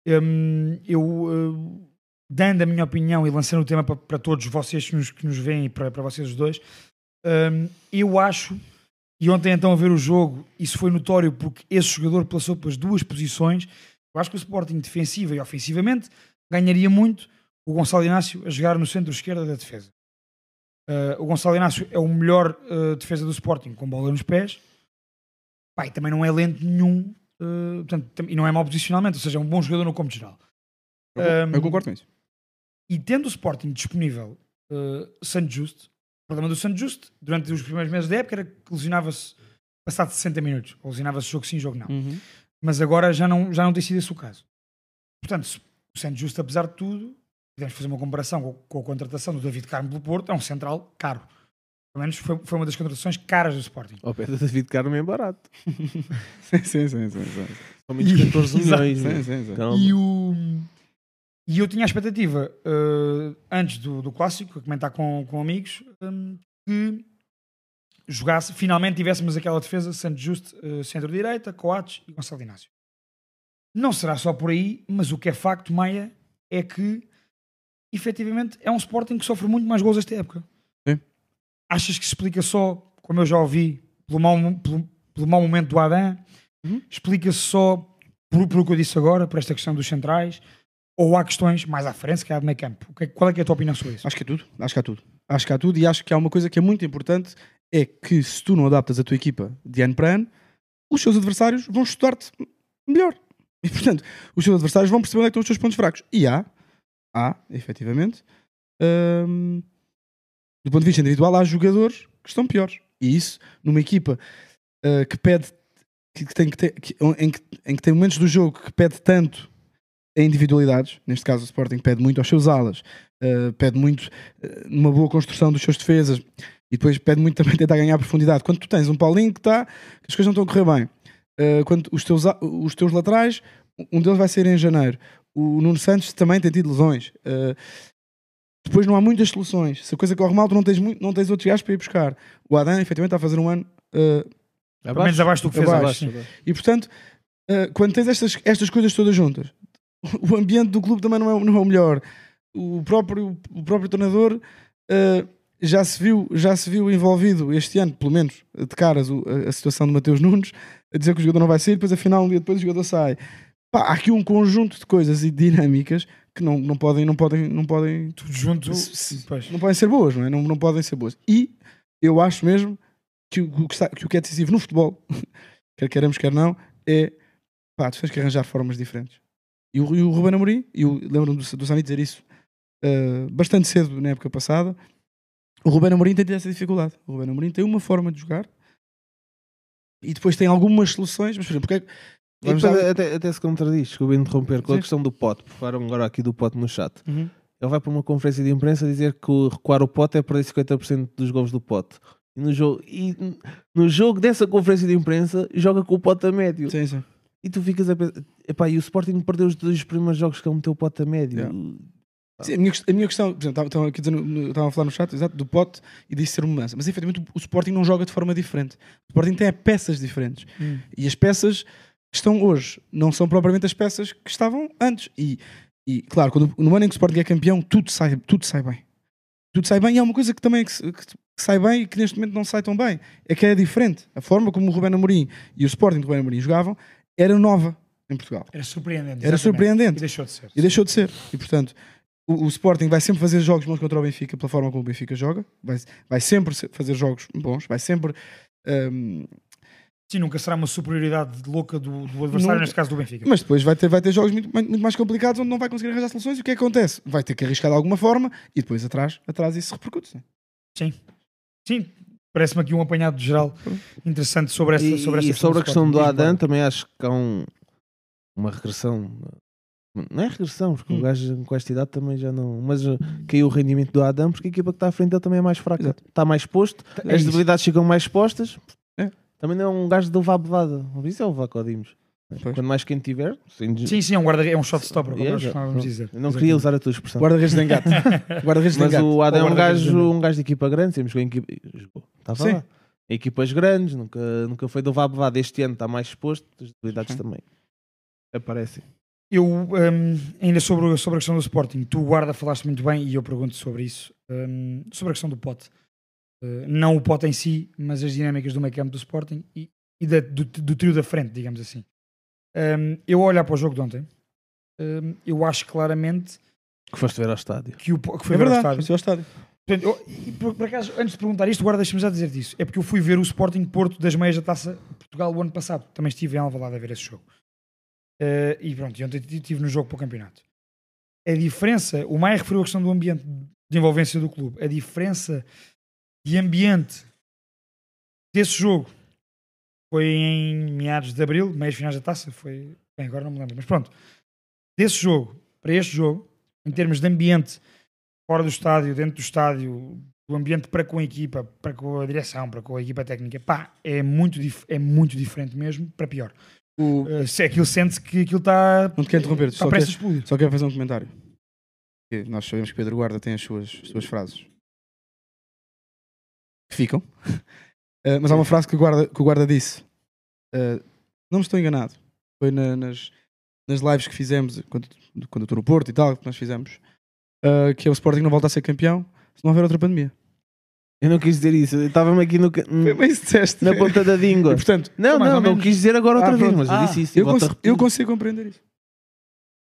Hum, eu, uh, dando a minha opinião e lançando o tema para, para todos vocês que nos, que nos veem e para, para vocês os dois, hum, eu acho, e ontem então a ver o jogo, isso foi notório porque esse jogador passou pelas duas posições. Eu acho que o Sporting defensiva e ofensivamente ganharia muito o Gonçalo Inácio a jogar no centro-esquerda da defesa. Uh, o Gonçalo Inácio é o melhor uh, defesa do Sporting com bola nos pés. Pai, também não é lento nenhum uh, portanto, e não é mau posicionalmente, ou seja, é um bom jogador no campo geral. Eu, Um, eu concordo com isso. E tendo o Sporting disponível uh, Santo Justo, o problema do Santo Justo durante os primeiros meses da época era que lesionava-se passado 60 minutos, ou lesionava-se jogo sim, jogo não. Mas agora já não, já não tem sido esse o caso. Portanto, o Santo Justo, apesar de tudo, podemos fazer uma comparação com, com a contratação do David Carmo pelo Porto, é um central caro. Pelo menos foi, foi uma das contratações caras do Sporting. Ao pé do David Carmo é barato. (laughs) Sim, sim, sim. sim, sim. Somente 14 (laughs) Exato. milhões. Sim, né? sim, sim. E, o, e eu tinha a expectativa, eh, antes do, do clássico, a comentar com, com amigos, hum, que jogasse, finalmente tivéssemos aquela defesa Santos Justo, eh, centro-direita, Coates e Gonçalo Inácio. Não será só por aí, mas o que é facto, Maia, é que efetivamente é um Sporting que sofre muito mais gols esta época. Sim. Achas que se explica só, como eu já ouvi, pelo mau, pelo, pelo mau momento do Adam? Uhum. Explica-se só por, por o que eu disse agora, por esta questão dos centrais, ou há questões mais à frente, se calhar de meio campo? É- Qual é, que é a tua opinião sobre isso? Acho que é tudo. Acho que há tudo. Acho que há tudo e acho que há uma coisa que é muito importante é que se tu não adaptas a tua equipa de ano para ano, os seus adversários vão estudar-te melhor. E portanto, os seus adversários vão perceber onde é que estão os seus pontos fracos. E há, há, efetivamente, hum, do ponto de vista individual, há jogadores que estão piores. E isso, numa equipa uh, que pede, que, tem que ter, que- em, que, em que tem momentos do jogo que pede tanto a individualidades, neste caso o Sporting pede muito aos seus alas, uh, pede muito uh, numa boa construção dos seus defesas e depois pede muito também tentar ganhar profundidade. Quando tu tens um Paulinho que está, as coisas não estão a correr bem, uh, quando os teus, os teus laterais, um deles vai ser em janeiro, o Nuno Santos também tem tido lesões. Uh, depois não há muitas soluções. Se a coisa corre mal, tu não tens, muito, não tens outros gajos para ir buscar. O Adam, efetivamente, está a fazer um ano uh, Pelo menos abaixo do que fez Abaixo. abaixo. e portanto, uh, quando tens estas, estas coisas todas juntas, (laughs) o ambiente do clube também não é, não é o melhor. O próprio, o próprio treinador uh, já, se viu, já se viu envolvido este ano, pelo menos de caras, o- a, a situação de Mateus Nunes, a dizer que o jogador não vai sair, depois afinal um dia depois o jogador sai. Pá, há aqui um conjunto de coisas e dinâmicas que não, não podem, não podem, não podem Tudo junto. se- não podem ser boas, não é? Não, não podem ser boas. E eu acho mesmo que o, que, está- que o que é decisivo no futebol, (laughs) quer queremos, quer não, é pá, tu tens que arranjar formas diferentes. E o, e o Ruben Amorim, e lembro-me do, do Sani dizer isso uh, bastante cedo na época passada, o Ruben Amorim tem tido essa dificuldade. O Ruben Amorim tem uma forma de jogar e depois tem algumas soluções, mas por exemplo, porque é que- vamos depois lá- até, até se contradiz, desculpa interromper, com a Sim. questão do pote, porque falaram agora aqui do pote no chat. Uhum. Ele vai para uma conferência de imprensa dizer que recuar o pote é perder 50% dos gols do pote. E no jogo, e no jogo dessa conferência de imprensa joga com o pote a médio. Sim, sim. E tu ficas a pensar, epá, e o Sporting perdeu os dois primeiros jogos que ele meteu o pote a médio. Yeah. Sim, a, minha, a minha questão, por exemplo, estavam- estavam aqui dizendo, no- estavam a falar no chat, exato, do pote e disse ser uma mudança. Mas efetivamente o, Sporting não joga de forma diferente. O Sporting tem peças diferentes. Hum. E as peças estão hoje não são propriamente as peças que estavam antes. E, e claro, quando, no ano em que o Sporting é campeão, tudo sai, tudo sai bem. Tudo sai bem e há uma coisa que também é que, que sai bem e que neste momento não sai tão bem. É que é diferente. A forma como o Rubén Amorim e o Sporting do Rubén Amorim jogavam era nova em Portugal. Era surpreendente. Era exatamente. surpreendente. E deixou de ser. E deixou de ser. E portanto, o, o Sporting vai sempre fazer jogos bons contra o Benfica pela forma como o Benfica joga. Vai, vai sempre se- fazer jogos bons. Vai sempre. hum, Sim, nunca será uma superioridade louca do, do adversário, Nunca. neste caso do Benfica. mas depois vai ter, vai ter jogos muito, muito mais complicados onde não vai conseguir arranjar soluções. E o que é que acontece? Vai ter que arriscar de alguma forma e depois atrás, atrás isso repercute. Sim. Sim, parece-me aqui um apanhado geral interessante sobre essa, E, sobre essa e sobre a questão do. Adam, também acho que há um- uma regressão. Não é regressão, porque Hum. o gajo com esta idade também já não. Mas uh, caiu o rendimento do Adam, porque a equipa que está à frente dele também é mais fraca. Exato. Está mais exposto, É as isso. debilidades ficam mais expostas. Também não é um gajo de levar bevada. Isso é levar codimos. Pois. Quando mais quem tiver, sem Sim, sim, é um guarda é um shot stopper, como nós costumávamos dizer. Eu não queria usar a tua expressão. Guarda-redes de engate. (laughs) Guarda-redes de Mas engate. o Adam é um gajo, um gajo de equipa grande, temos com a equipa. jogou, Estava Sim. lá. Equipas grandes, nunca, nunca foi de levar bevada. Este ano está mais exposto, as debilidades Sim. também aparecem. Eu, hum, ainda sobre, sobre a questão do Sporting, tu, guarda, falaste muito bem e eu pergunto sobre isso. hum, sobre a questão do pote. Uh, não o pote em si, mas as dinâmicas do meio campo do Sporting e, e da- do, do trio da frente, digamos assim. Hum, eu ao olhar para o jogo de ontem, hum, eu acho claramente Que foste ver ao estádio. que, o, que foi É ver ao estádio. foi ao estádio. Portanto, eu- e por, por acaso, antes de perguntar isto, guarda, deixa-me já dizer disso. É porque eu fui ver o Sporting Porto das meias da Taça Portugal o ano passado. Também estive em Alvalade a ver esse jogo. Eh, e pronto, e ontem estive no jogo para o campeonato. A diferença, o Maia referiu a questão do ambiente de envolvência do clube. A diferença de ambiente desse jogo foi em meados de abril, meios finais da taça. Foi. Bem, agora não me lembro, mas pronto. Desse jogo para este jogo, em termos de ambiente fora do estádio, dentro do estádio, do ambiente para com a equipa, para com a direção, para com a equipa técnica, pá, é muito, é muito diferente mesmo, para pior. O- Uh, se aquilo sente-se que aquilo está. Não te quero interromper, Está só quero-. Só quero fazer um comentário. Nós sabemos que Pedro Guarda tem as suas, as suas frases que ficam. (laughs) Eh, mas há uma frase que o Guarda, que o guarda disse. eh, não me estou enganado. Foi na- nas, nas lives que fizemos quando, quando eu estou no Porto e tal, que nós fizemos. eh, que é o Sporting não volta a ser campeão se não houver outra pandemia. Eu não quis dizer isso. Eu Estava-me aqui no, (laughs) disseste. na ponta da língua. E, portanto, Não, não, não quis dizer agora outra Ah, vez, mas eu Ah, disse isso. eu, cons- eu consigo compreender isso.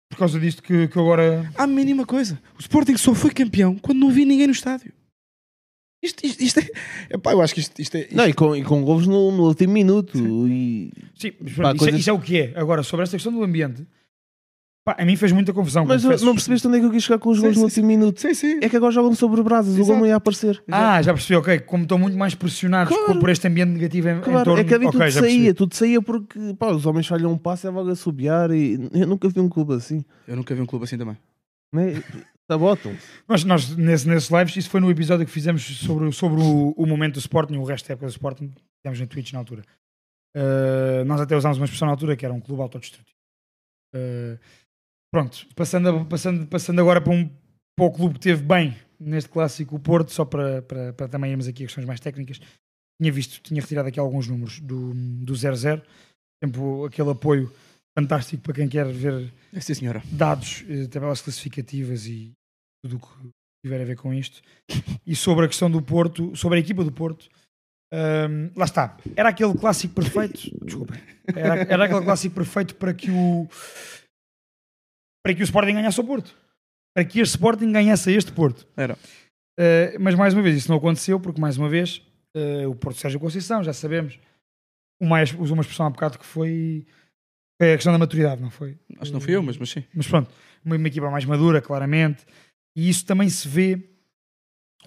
Por causa disto que, que eu agora. Há a mínima coisa. O Sporting só foi campeão quando não havia ninguém no estádio. Isto, isto, isto é. Epá, eu acho que isto, isto é. isto- Não, e com, e com golos no, no último minuto. E... Sim, mas Pá, pronto, isso, é, coisas- isso é o que é. Agora, sobre esta questão do ambiente, pá, a mim fez muita confusão. Mas confesso. não percebeste onde é que eu quis chegar com os Sim, golos no sim, último minuto? Sim, sim. É que agora jogam sobre brasas, o gol Exato. não ia aparecer. Ah, já percebi, ok. Como estão muito mais pressionados Claro. por, este ambiente negativo em, em Claro, torno é que ali Ok, tudo já percebi. saía, tudo saía porque pá, os homens falham um passo e é a subiar e (laughs) eu nunca vi um clube assim. Eu nunca vi um clube assim também. Sabotam. Nós, nós nesse, nesses lives, isso foi no episódio que fizemos sobre, sobre o, o momento do Sporting, o resto da época do Sporting, fizemos na Twitch na altura. Uh, nós até usámos uma expressão na altura que era um clube autodestrutivo. Uh, pronto, passando, passando, passando agora para, um, para o clube que teve bem neste clássico, o Porto, só para, para, para também irmos aqui a questões mais técnicas. Tinha visto, tinha retirado aqui alguns números do, do 0-0, sempre aquele apoio fantástico para quem quer ver É sim, dados, eh, tabelas classificativas e tudo o que tiver a ver com isto. E sobre a questão do Porto, sobre a equipa do Porto, ahm, lá está. Era aquele clássico perfeito. Desculpem. Era, era aquele clássico perfeito para que o para que o Sporting ganhasse ao Porto. Para que este Sporting ganhasse este Porto. Era. Uh, mas mais uma vez, isso não aconteceu, porque mais uma vez uh, o Porto Sérgio Conceição, já sabemos, o mais usou uma expressão há bocado que foi, foi a questão da maturidade, não foi? Acho que não fui eu, mas, mas sim. Mas pronto, uma, uma equipa mais madura, claramente, e isso também se vê.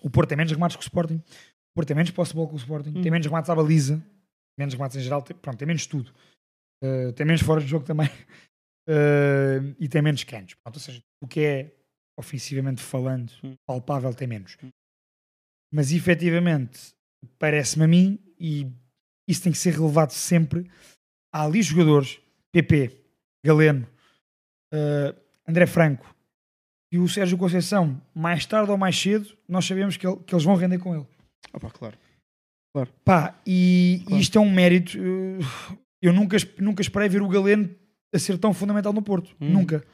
O Porto tem menos remates que o Sporting, o Porto tem menos posse de bola que o Sporting, tem menos remates à baliza, menos remates em geral, tem, pronto, tem menos tudo. Uh, tem menos fora de jogo também Uh, (laughs) e tem menos canos. Pronto, ou seja, o que é ofensivamente falando, palpável, tem menos. Mas efetivamente, parece-me a mim, e isso tem que ser relevado sempre. Há ali jogadores, PP, Galeno, uh, André Franco e o Sérgio Conceição, mais tarde ou mais cedo, nós sabemos que, ele- que eles vão render com ele. Opa, claro. Pá, e Claro. isto é um mérito. uh, Eu nunca, nunca esperei ver o Galeno a ser tão fundamental no Porto. Hum. Nunca.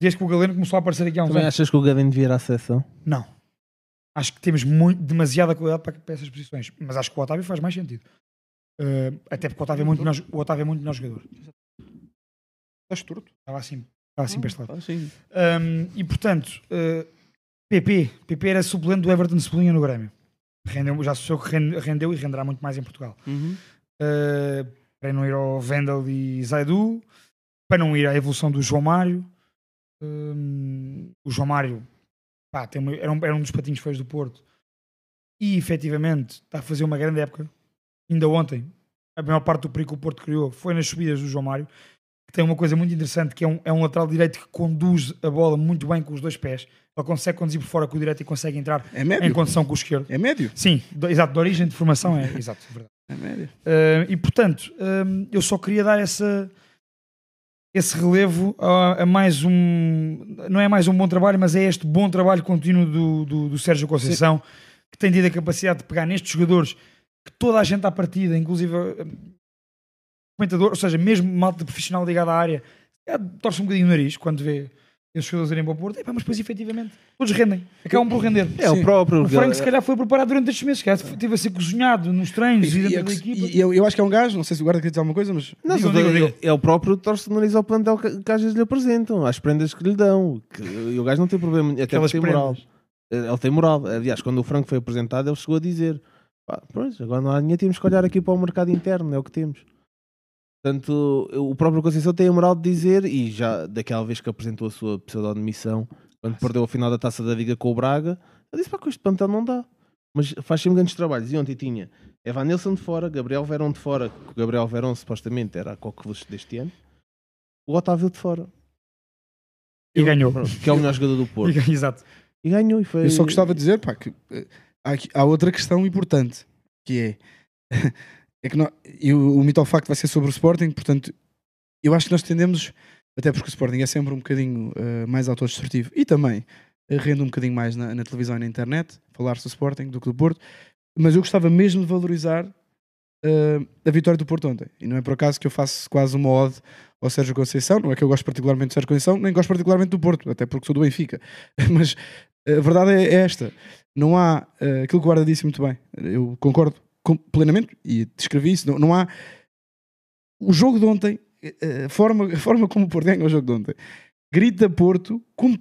Desde que o Galeno começou a aparecer aqui há uns Também anos. achas que o Gavin devia ir à seleção? Não. Acho que temos muito, demasiada qualidade para, para essas posições. Mas acho que o Otávio faz mais sentido. Uh, até porque o Otávio é muito melhor, o Otávio é muito melhor jogador. Estás torto. Estava assim, estava assim para este lado. Ah, sim. Um, e portanto, uh, PP, PP era suplente do Everton Cebolinha no Grêmio. Rendeu, já associou que rende- rendeu e renderá muito mais em Portugal. Uhum. Uh, para não ir ao Vendel e Zaidu, para não ir à evolução do João Mário. Um, o João Mário pá, tem uma- era, um, era um dos patinhos feios do Porto e efetivamente está a fazer uma grande época. Ainda ontem, a maior parte do perigo que o Porto criou foi nas subidas do João Mário, que tem uma coisa muito interessante, que é um, é um lateral direito que conduz a bola muito bem com os dois pés. Ele consegue conduzir por fora com o direito e consegue entrar É em condição com o esquerdo. É médio. Sim, do- exato, de origem de formação é (laughs) exato, é verdade. É médio. Uh, e portanto, um, eu só queria dar essa, esse relevo a, a mais um. Não é mais um bom trabalho, mas é este bom trabalho contínuo do, do, do Sérgio Conceição, que tem tido a capacidade de pegar nestes jogadores que toda a gente à partida, inclusive um, comentador, ou seja, mesmo malta profissional ligado à área, é, torce um bocadinho o nariz quando vê esses jogadores irem para o Porto. Epá, mas depois, efetivamente, todos rendem, acabam por render. É o próprio. O Frank, se calhar, foi preparado durante estes meses, se calhar, teve a ser cozinhado nos treinos e, E, dentro da e- equipa. e eu, eu acho que é um gajo, não sei se o guarda quer dizer alguma coisa, mas Não, Digam, só digam, é- digam. É o próprio torce o nariz ao plantel que, que às vezes lhe apresentam, às prendas que lhe dão. Que, e o gajo não tem problema, até Aquelas tem moral. prendas. Ele tem moral. Aliás, quando o Franco foi apresentado, ele chegou a dizer: pá, pois, agora não há dinheiro, temos que olhar aqui para o mercado interno, é o que temos. Portanto, o próprio Conceição tem a moral de dizer, e já daquela vez que apresentou a sua pseudo-admissão, quando perdeu a final da taça da Liga com o Braga, ele disse: pá, com este plantel não dá. Mas faz sempre grandes trabalhos. E ontem tinha Evan Nilsson de fora, Gabriel Verão de fora, que o Gabriel Verão supostamente era a coqueluche deste ano, o Otávio de fora, E ganhou. Pronto, que é o melhor jogador do (laughs) E Porto. ganhou, Exato. E ganhou. E foi... eu só gostava de dizer pá, que eh, há, há outra questão importante que é, (laughs) é que nó- e o, o facto vai ser sobre o Sporting, portanto, eu acho que nós tendemos, até porque o Sporting é sempre um bocadinho eh, mais autodestrutivo e também eh, rende um bocadinho mais na, na televisão e na internet, falar-se do Sporting do que do Porto, mas eu gostava mesmo de valorizar eh, a vitória do Porto ontem. E não é por acaso que eu faço quase uma ode ao Sérgio Conceição, não é que eu gosto particularmente do Sérgio Conceição, nem gosto particularmente do Porto, até porque sou do Benfica. (laughs) Mas a verdade é esta. não há aquilo que o Guarda disse muito bem. Eu concordo plenamente e descrevi isso. Não, não há o jogo de ontem, eh, a forma, a forma como o Porto ganha o jogo de ontem, grita Porto com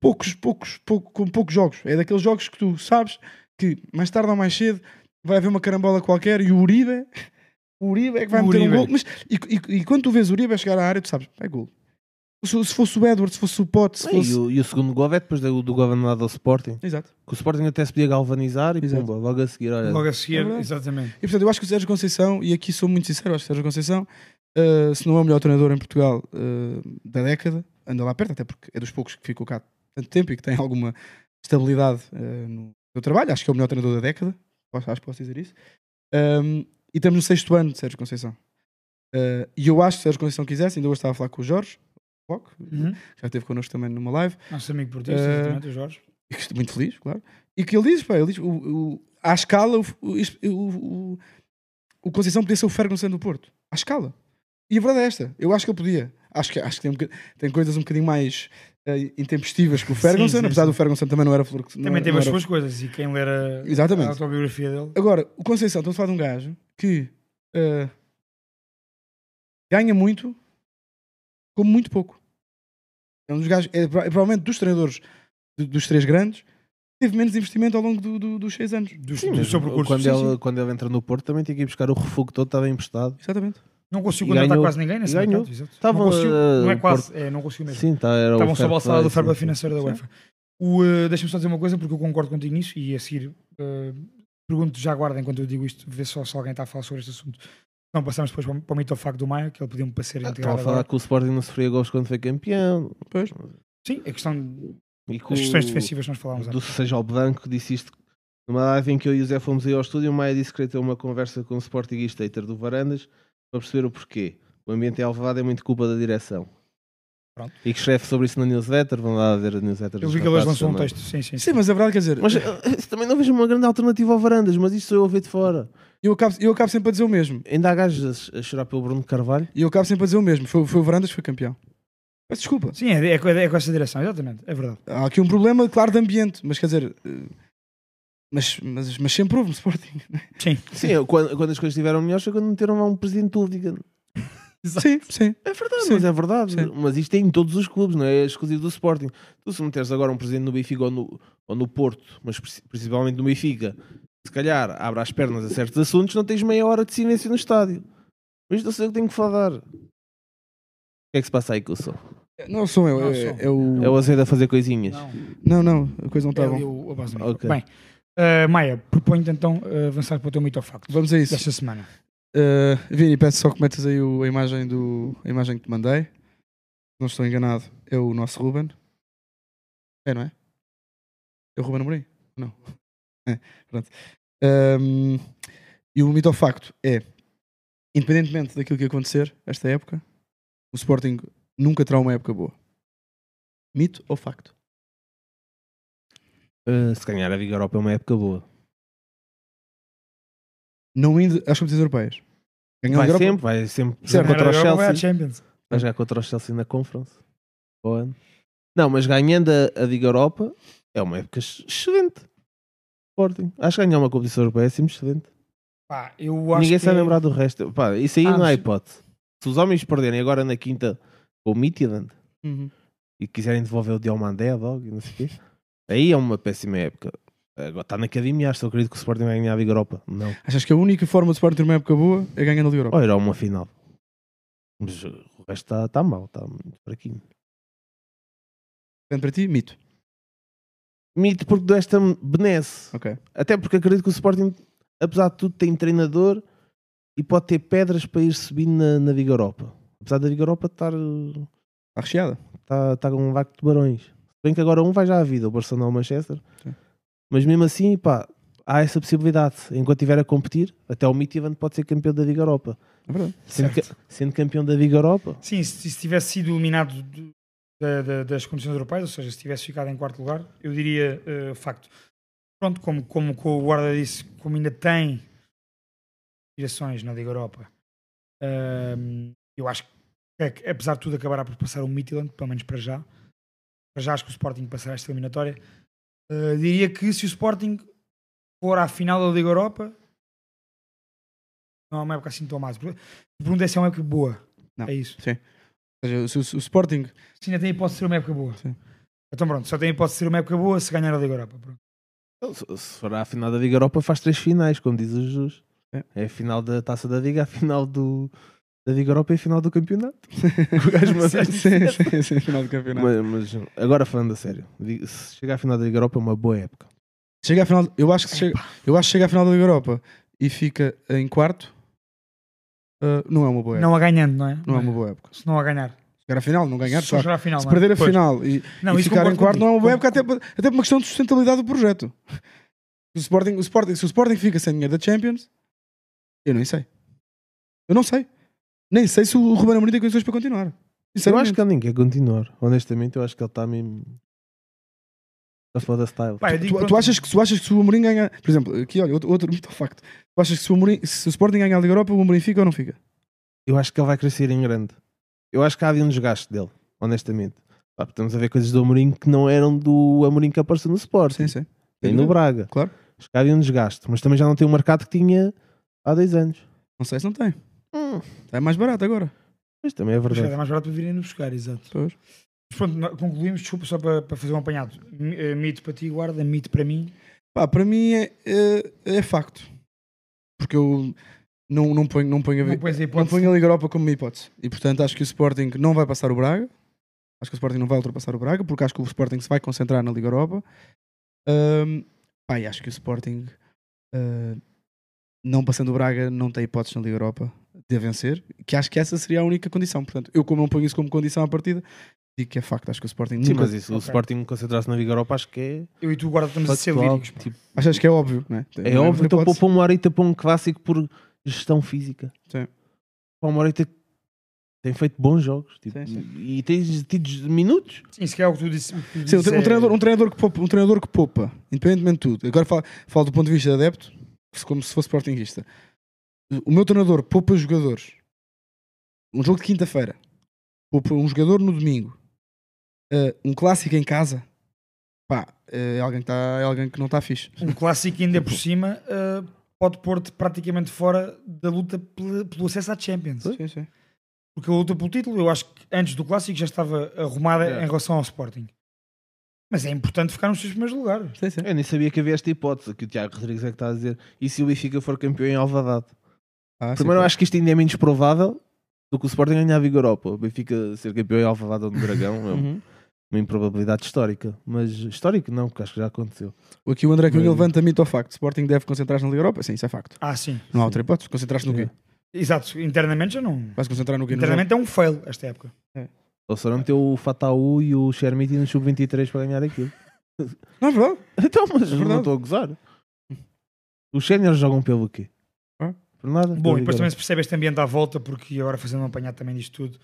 poucos, poucos, pouco- com poucos jogos. É daqueles jogos que tu sabes que mais tarde ou mais cedo vai haver uma carambola qualquer e o Uribe, (laughs) o Uribe é que vai meter um gol. Mas, e, e- e quando tu vês o Uribe a chegar à área, tu sabes, é gol. Se, se fosse o Edward, se fosse o Pote, se E fosse. o, e o segundo gol é depois do, do governador ao Sporting. Exato. Que o Sporting até se podia galvanizar e Exato. pumba, logo a seguir, olha. Logo a É seguir, verdade. exatamente. E portanto, eu acho que o Sérgio Conceição, e aqui sou muito sincero, eu acho que o Sérgio Conceição, uh, se não é o melhor treinador em Portugal uh, da década, anda lá perto, até porque é dos poucos que ficou cá tanto tempo e que tem alguma estabilidade uh, no seu trabalho. Acho que é o melhor treinador da década, posso- acho que posso dizer isso. Um, e estamos no sexto ano de Sérgio Conceição. Uh, e eu acho que se Sérgio Conceição quisesse, ainda hoje estava a falar com o Jorge, Foco, Uhum. já esteve connosco também numa live, Nosso amigo portista, exatamente, o Jorge. e que estou muito feliz, claro. E que ele diz, pá, ele diz, o, o, à escala, o, o, o, o, Conceição podia ser o Ferguson do Porto. À escala. E a verdade é esta. Eu acho que ele podia. Acho que, acho que tem, um tem coisas um bocadinho mais eh, intempestivas que o Ferguson, sim, apesar sim. do Ferguson também não era flor Também era- teve as era- suas coisas e quem ler a, Exatamente. a autobiografia dele. Agora, o Conceição, estamos a falar de um gajo que eh, ganha muito com muito pouco. É um dos gajos, é, é provavelmente dos treinadores do- dos três grandes, teve menos investimento ao longo do- do- dos seis anos. Do, Sim, do seu percurso. quando, Sim, ele, sim. quando ele entra no Porto também tinha que ir buscar o refúgio todo, estava emprestado. Exatamente. Não conseguiu contratar ganhou- quase ninguém nesse e ganhou. mercado. Estavam, não, conseguiu, eh, não é o quase, Porto- é, não conseguiu mesmo. Sim, tá, era Estavam sob a alçada do sim, financeiro da. UEFA. O, eh, Deixa-me só dizer uma coisa, porque eu concordo contigo nisso e a seguir eh, pergunto já agora enquanto eu digo isto, ver só se alguém está a falar sobre este assunto. Não passamos depois para, o- para o mitofacto do Maia, que ele pediu-me para ser Ah, Estava integrado a falar agora. que o Sporting não sofria gols quando foi campeão. Pois. Sim, a questão E que questões o- defensivas que nós falámos do antes. Seja ao Branco disse isto numa live em que eu e o Zé fomos aí ao estúdio. O Maia disse que queria ter uma conversa com o Sportingista hater do Varandas para perceber o porquê. O ambiente em Alvalade é muito culpa da direção. Pronto. E que escreve sobre isso na newsletter. Vão lá ver a newsletter. Eu vi que ele hoje rapazes lançou um texto. Sim, sim. Sim, mas a verdade quer dizer, Mas eh, também não vejo uma grande alternativa ao Varandas, mas isto sou eu a ver de fora. Eu, acabo, eu acabo sempre a dizer o mesmo. Ainda há gajos a, a chorar pelo Bruno Carvalho. E eu acabo sempre a dizer o mesmo. Foi, foi o Varandas que foi campeão. Peço desculpa. Sim, é, é, com- é com essa direção, exatamente, é verdade. Há aqui um problema, claro, de ambiente. Mas quer dizer... eh, Mas, mas, mas sempre houve no Sporting. (laughs) Sim, Sim, eu- quando, quando as coisas estiveram melhores foi quando meteram lá um presidente do Liga. (laughs) Sim, sim. É verdade, Sim. mas é verdade. Sim. Mas isto é em todos os clubes, não é exclusivo do Sporting. Tu se meteres agora um presidente no Benfica ou no, ou no Porto, mas princi- principalmente no Benfica, se calhar abre as pernas a certos assuntos, não tens meia hora de silêncio no estádio. Mas eu sei o que tenho que falar. O que é que se passa aí com o som? Não sou eu, Não é, sou. é o... É o Azedo a fazer coisinhas. não, Não, não, a coisa não está é bom. ali o, a base do micro. Ok. Bem, eh, Maia, proponho-te então eh, avançar para o teu mitofacto Vamos a isso. desta semana. Uh, Vini, peço só que metas aí o- a, imagem do, a imagem que te mandei. Se Não estou enganado, é o nosso Ruben. É, não é? É o Ruben Amorim? Não. (laughs) Pronto. Um, e o mito ao facto é, independentemente daquilo que acontecer esta época, o Sporting nunca terá uma época boa. Mito ou facto? Uh, se ganhar a Liga Europa é uma época boa. Não indo às competições europeias. Ganhar Vai Europa- sempre, vai sempre Certo. contra o Chelsea. Champions. Vai jogar contra o Chelsea na Conference. Bom ano. Não, mas ganhando a, a Liga Europa é uma época ex- excelente. Sporting. Acho que ganhar uma competição europeia é sempre excelente. Pá, eu acho Ninguém que se vai é- lembrar do resto. Pá, isso aí Ah, não há hipótese. Se os homens perderem agora na quinta com o Midtjylland Uhum. e quiserem devolver o Diomandé logo e não sei o quê, aí é uma péssima época. Agora está na academia, acho que eu acredito que o Sporting vai ganhar a Liga Europa. Não. Achas que a única forma de Sporting ter uma época boa é ganhar na Liga Europa? Ou era uma final. Mas o resto está tá mal, está muito fraquinho. Portanto, para ti, mito. Mito porque desta benesse. Ok. Até porque acredito que o Sporting, apesar de tudo, tem treinador e pode ter pedras para ir subindo na, na Liga Europa. Apesar da Liga Europa estar, Está recheada. estar, estar com um vácuo de tubarões. Se bem que agora um vai já à vida, o Barcelona ou o Manchester. Sim. Mas mesmo assim, pá, há essa possibilidade. Enquanto estiver a competir, até o Midtjylland pode ser campeão da Liga Europa. É verdade. Sendo, ca- sendo campeão da Liga Europa, Sim, se, se tivesse sido eliminado do- da- da- das competições europeias, ou seja, se tivesse ficado em quarto lugar, eu diria eh, facto. Pronto, como, como, como o Guarda disse, como ainda tem direções na Liga Europa, ehm, eu acho que, é que, apesar de tudo, acabará por passar o Midtjylland, pelo menos para já. Para já acho que o Sporting passará esta eliminatória. Uh, diria que se o Sporting for à final da Liga Europa, não é uma época assim tão má. A pergunta é se é uma época boa. Não. É isso. Sim. Ou seja, se o, o Sporting. Se ainda tem hipótese de ser uma época boa. Sim. Então pronto, só tem hipótese de ser uma época boa se ganhar a Liga Europa. Pronto. Se se for à final da Liga Europa, faz três finais, como diz o Jesus. É. É a final da taça da Liga, a final do, da Liga Europa e a final do campeonato. (laughs) o gajo me sim, sim, sim, sim, final do campeonato. mas, mas agora falando a sério, se chegar à final da Liga Europa é uma boa época. Chega à final, eu acho que chega, eu acho que chega à final da Liga Europa e fica em quarto, uh, não é uma boa época. Não a ganhando, não é? Não é uma boa época. Se não a ganhar. Chegar à final, não ganhar, Se claro. chegar à final, se não é? perder a Pois. final e, Não, e isso ficar em quarto não é uma boa época, até, por- até por uma questão de sustentabilidade do projeto. O Sporting, o Sporting, se o Sporting fica sem dinheiro da Champions, eu nem sei. Eu não sei. Nem sei se o Ruben Amorim tem condições para continuar. Eu acho que ele nem quer continuar. Honestamente, eu acho que ele está mesmo. Está foda style. Pá, Tu, tu pronto, achas que, tu achas que se o Amorim ganha, por exemplo, aqui olha, outro, outro facto. Tu achas que se o, Amorim, se o Sporting ganha a Liga Europa, o Amorim fica ou não fica? Eu acho que ele vai crescer em grande. Eu acho que há ali um desgaste dele, honestamente. Pá, estamos a ver coisas do Amorim que não eram do Amorim que apareceu no Sporting. Sim, sim. Nem no Braga. Claro. Acho que há ali um desgaste. Mas também já não tem o mercado que tinha há dois anos. Não sei se não tem. Hum, É mais barato agora. mas também é é, verdade. é mais barato para virem nos buscar, exato. Pois. Mas pronto, concluímos, desculpa, só para, para fazer um apanhado. Eh, Mito para ti, guarda, mito para mim. Pá, para mim é, é, é facto. Porque eu não, não ponho, não ponho, a, Não a não ponho a Liga Europa como uma hipótese. E portanto acho que o Sporting não vai passar o Braga. Acho que o Sporting não vai ultrapassar o Braga, porque acho que o Sporting se vai concentrar na Liga Europa. Ahm, pá, acho que o Sporting, ah, não passando o Braga, não tem hipótese na Liga Europa de vencer. Que acho que essa seria a única condição. Portanto, eu, como não ponho isso como condição à partida, digo que é facto. Acho que o Sporting Sim, nunca. mas isso, o Ok. Sporting concentrar-se na Liga Europa, acho que é. Eu e tu, guarda, estamos a ser factual. líricos. Tipo, Achas que é óbvio, não é? é Não óbvio, então para uma horita para um clássico por gestão física. Sim. Para uma horita tem feito bons jogos. Tipo, Sim, sim. E tens tido minutos. Sim, se calhar o que tu disse. o que tu Sim, um, tre- um é- treinador, um, treinador que poupa, um treinador que poupa, independentemente de tudo. Agora falo, falo do ponto de vista de adepto, como se fosse sportinguista. O meu treinador poupa jogadores. Um jogo de quinta-feira. Poupa um jogador no domingo. Uh, um clássico em casa. Pá, é alguém que, tá, é alguém que não está fixe. Um clássico ainda por cima eh, pode pôr-te praticamente fora da luta pelo acesso à Champions. Sim, sim. Porque a luta pelo título, eu acho que antes do clássico já estava arrumada É. em relação ao Sporting. Mas é importante ficar nos seus primeiros lugares. sim, sim. Eu nem sabia que havia esta hipótese que o Tiago Rodrigues é que está a dizer. E se o Benfica for campeão em Alvalade? Ah, sim, Primeiro, eu claro. acho que isto ainda é menos provável do que o Sporting ganhar a Viga Europa. O Benfica ser campeão em Alvalade ou no Dragão Uhum. Uma improbabilidade histórica. Mas histórico não, porque acho que já aconteceu. Aqui o André Cunha Mas- levanta mito ao facto. Sporting deve concentrar-se na Liga Europa. Sim, isso é facto. Ah, sim. Não há outra hipótese. Concentrar-se no quê? Exato. Internamente já não. Vai-se concentrar no quê? No Internamente é um fail esta época. Ou será meter o Fataú e o Chermiti no Sub-23 para ganhar aquilo. (laughs) Não é verdade? Então, mas É verdade. não estou a gozar. Os séniores jogam pelo quê? Ah. Por nada. Bom, e depois também se percebe este ambiente à volta, porque agora fazendo um apanhado também disto tudo,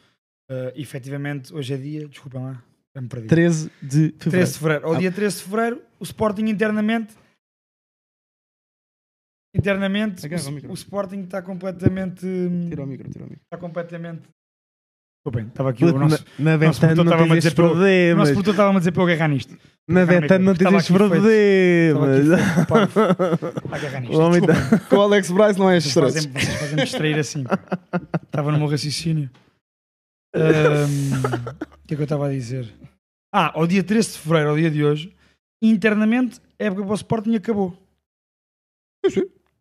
eh, efetivamente, hoje é dia, desculpem lá, me perdi. 13 de 13 fevereiro. de fevereiro. Ao Ah. dia 13 de fevereiro, o Sporting internamente. Internamente, Agarra o o, o Sporting está completamente. Tira o micro, tira o micro. Está completamente. Desculpem, estava aqui o nosso. na, na nosso Betano produtor não tens para eu- O problemas. nosso produtor estava-me a dizer para eu agarrar nisto. Na Betano não tens Estava problemas. Estava feito para agarrar nisto. O homem tá- Com o Alex Bryce não é estes vocês fazem-me distrair assim. Estava no meu raciocínio. (laughs) Ahm, O que é que eu estava a dizer? Ah, ao dia 13 de fevereiro, ao dia de hoje, internamente, a época para o Sporting acabou.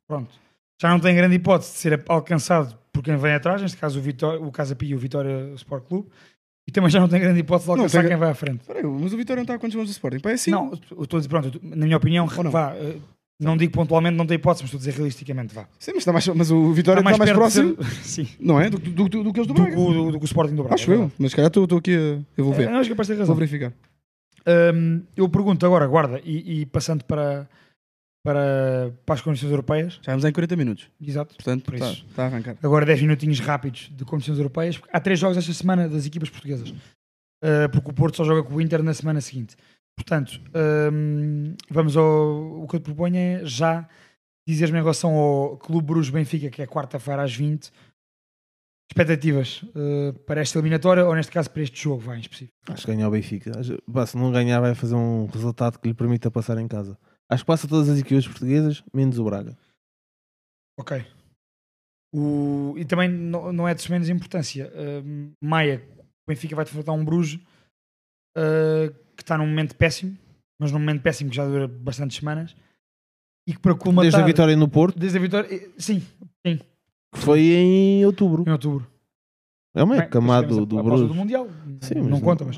Pronto. Já não tem grande hipótese de ser alcançado por quem vem atrás, neste caso o, Vitória, o Casa Pia e o Vitória Sport Clube, e também já não tem grande hipótese de Não alcançar tem- quem vai à frente. Peraí, mas o Vitória não está a quantos gols do Sporting? Pá, é assim. Não, eu estou a dizer, pronto, eu na minha opinião, vá, não digo pontualmente, não tem hipótese, mas estou a dizer realisticamente, vá. Sim, mas, está mais, mas o Vitória está mais, perto de próximo, ser- (laughs) sim, não é? Do, do, do, do que eles do Braga. do, que o Sporting do Braga. Acho é eu, mas se calhar estou estou aqui a. Eu vou ver. É, acho que é ter Vou razão. verificar. Hum, eu pergunto agora, guarda, e, e passando para, para, para as condições europeias, Já vamos em 40 minutos. exato, Portanto, Por está isso. está a arrancar. agora 10 minutinhos rápidos de condições europeias, há três jogos esta semana das equipas portuguesas, Uh, porque o Porto só joga com o Inter na semana seguinte. Portanto, hum, vamos ao. O que eu te proponho é já dizeres-me em relação ao Clube Bruges Benfica, que é quarta-feira às 20, Expectativas eh, para esta eliminatória ou neste caso para este jogo, vai em específico. Acho que ganha o Benfica. Se não ganhar, vai fazer um resultado que lhe permita passar em casa. Acho que passa todas as equipas portuguesas, menos o Braga. Ok. O- E também não, não é de menos importância. eh, Maia, o Benfica vai enfrentar um Bruges eh, que está num momento péssimo, mas num momento péssimo que já dura bastantes semanas e que para colmatar Desde a vitória no Porto, desde a vitória, eh, sim, sim, que foi em outubro. em outubro. É uma Bem, camada do, do Bruges. do Mundial. Sim, não, mas não conta, mas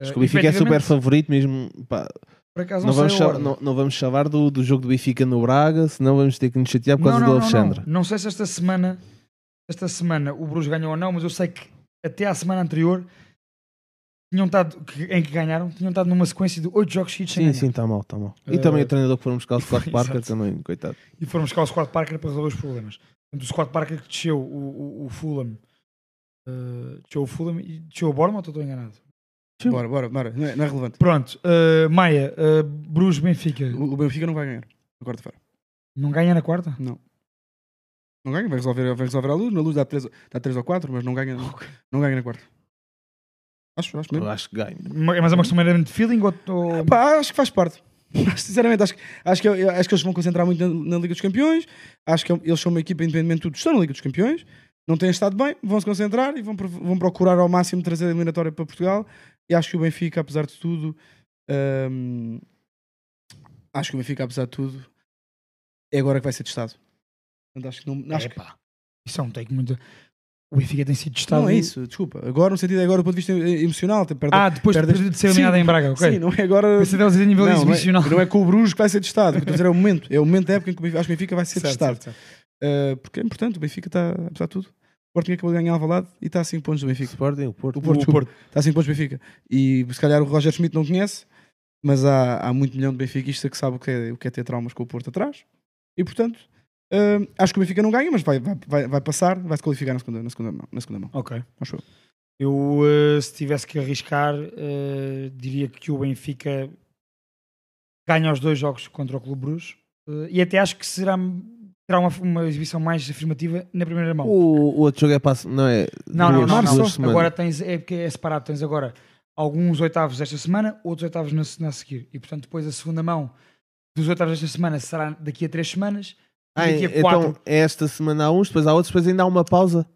Acho eh, que o Benfica é super favorito mesmo. pá, Por acaso não, não, vamos sei a cha- ordem. não, não vamos chavar do, do jogo do Benfica no Braga, senão vamos ter que nos chatear por causa do Alexandre. Não, não sei se esta semana, esta semana o Bruges ganhou ou não, mas eu sei que até à semana anterior tinham estado, em que ganharam, tinham estado numa sequência de oito jogos seguidos sem Sim, ganhar. sim, está mal, está mal. E Eh, também o treinador que foram buscar o Scott Parker Exato. também, coitado. E foram buscar o Scott Parker para resolver os problemas. Portanto, o Scott Parker que desceu o, o, o Fulham, eh, desceu o Fulham e desceu o Bournemouth, ou estou enganado? Bora, bora, bora. Não é, não é relevante. Pronto, eh, Maia, uh, Bruges Benfica, O, o Benfica não vai ganhar na quarta-feira. não ganha na quarta? Não. Não ganha, vai resolver, vai resolver a luz. Na luz dá 3, dá 3 ou 4, mas não ganha, (laughs) não ganha na quarta. Acho, acho mesmo. Eu acho que ganha. Ma- Mas é uma questão meramente de feeling ou, ou- Pá, acho que faz parte. (laughs) Sinceramente, acho, que- acho, que, acho que eles vão concentrar muito na, na Liga dos Campeões. Acho que eles são uma equipa, independentemente de tudo, estão na Liga dos Campeões. Não têm estado bem, vão se concentrar e vão, vão procurar ao máximo trazer a eliminatória para Portugal. E acho que o Benfica, apesar de tudo, hum, acho que o Benfica, apesar de tudo, é agora que vai ser testado. Portanto, acho que não, acho que- isso é um take muito. O Benfica tem sido testado. não é isso, desculpa. Agora, no sentido, é agora do ponto de vista emocional. tem- perde- Ah, depois perde- de, de ser eliminado Sim, em Braga, ok. Sim, não é agora. Pensei a nível Não, não é, exibicional. não é com o Bruges que vai ser testado. O que eu estou a dizer é o momento. É o momento da época em que o Benfica, acho que o Benfica vai ser Certo, testado. certo, certo. Uh, porque é importante. O Benfica está, apesar de tudo, o Sporting acabou de ganhar Alvalade e está a 5 pontos do Benfica. Sporting, o Porto. O Porto, O Porto. está a 5 pontos do Benfica. E se calhar o Roger Schmidt não conhece, mas há, há muito milhão de benfiquista que sabe o que, é, o que é ter traumas com o Porto atrás. E portanto, uh, acho que o Benfica não ganha, mas vai, vai, vai, vai passar, vai se qualificar na segunda, na segunda mão. Na segunda mão. Ok. Acho eu. Eu, eh, se tivesse que arriscar, eh, diria que o Benfica ganha os dois jogos contra o Clube Bruges eh, e até acho que será, terá uma, uma exibição mais afirmativa na primeira mão. O, o outro jogo é passo, não é? não, não, duas, não, duas não. semanas. Agora tens, é porque é separado, tens agora alguns oitavos esta semana, outros oitavos na, na seguir. E portanto, depois a segunda mão dos oitavos desta semana será daqui a três semanas. Ah, a quatro. então é esta semana há uns, depois há outros, depois ainda há uma pausa.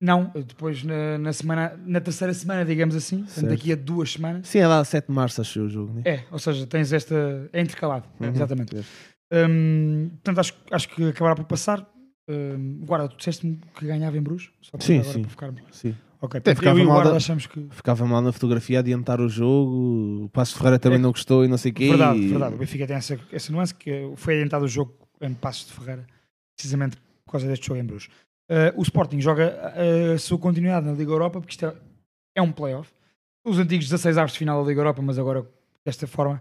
Não, depois na, na semana, na terceira semana, digamos assim, portanto, daqui a duas semanas. Sim, é lá 7 de março, acho eu o jogo, né? É, ou seja, tens esta. É intercalado, Uhum. exatamente. Hum, portanto, acho, acho que acabará por passar. Hum, Guarda, tu disseste-me que ganhava em Bruges? Só para Sim, agora sim. para ficarmos. Sim. Ok, Até ficava mal Guarda achamos que. Ficava mal na fotografia adiantar o jogo. O Passo Ferreira também É. não gostou e não sei o quê. Verdade, e- verdade. O Benfica tem essa, essa nuance que foi adiantado o jogo em Passos de Ferreira, precisamente por causa deste jogo em Bruges. Uh, o Sporting joga uh, a sua continuidade na Liga Europa, porque isto é, é um playoff. Os antigos 16 aves de final da Liga Europa, mas agora desta forma,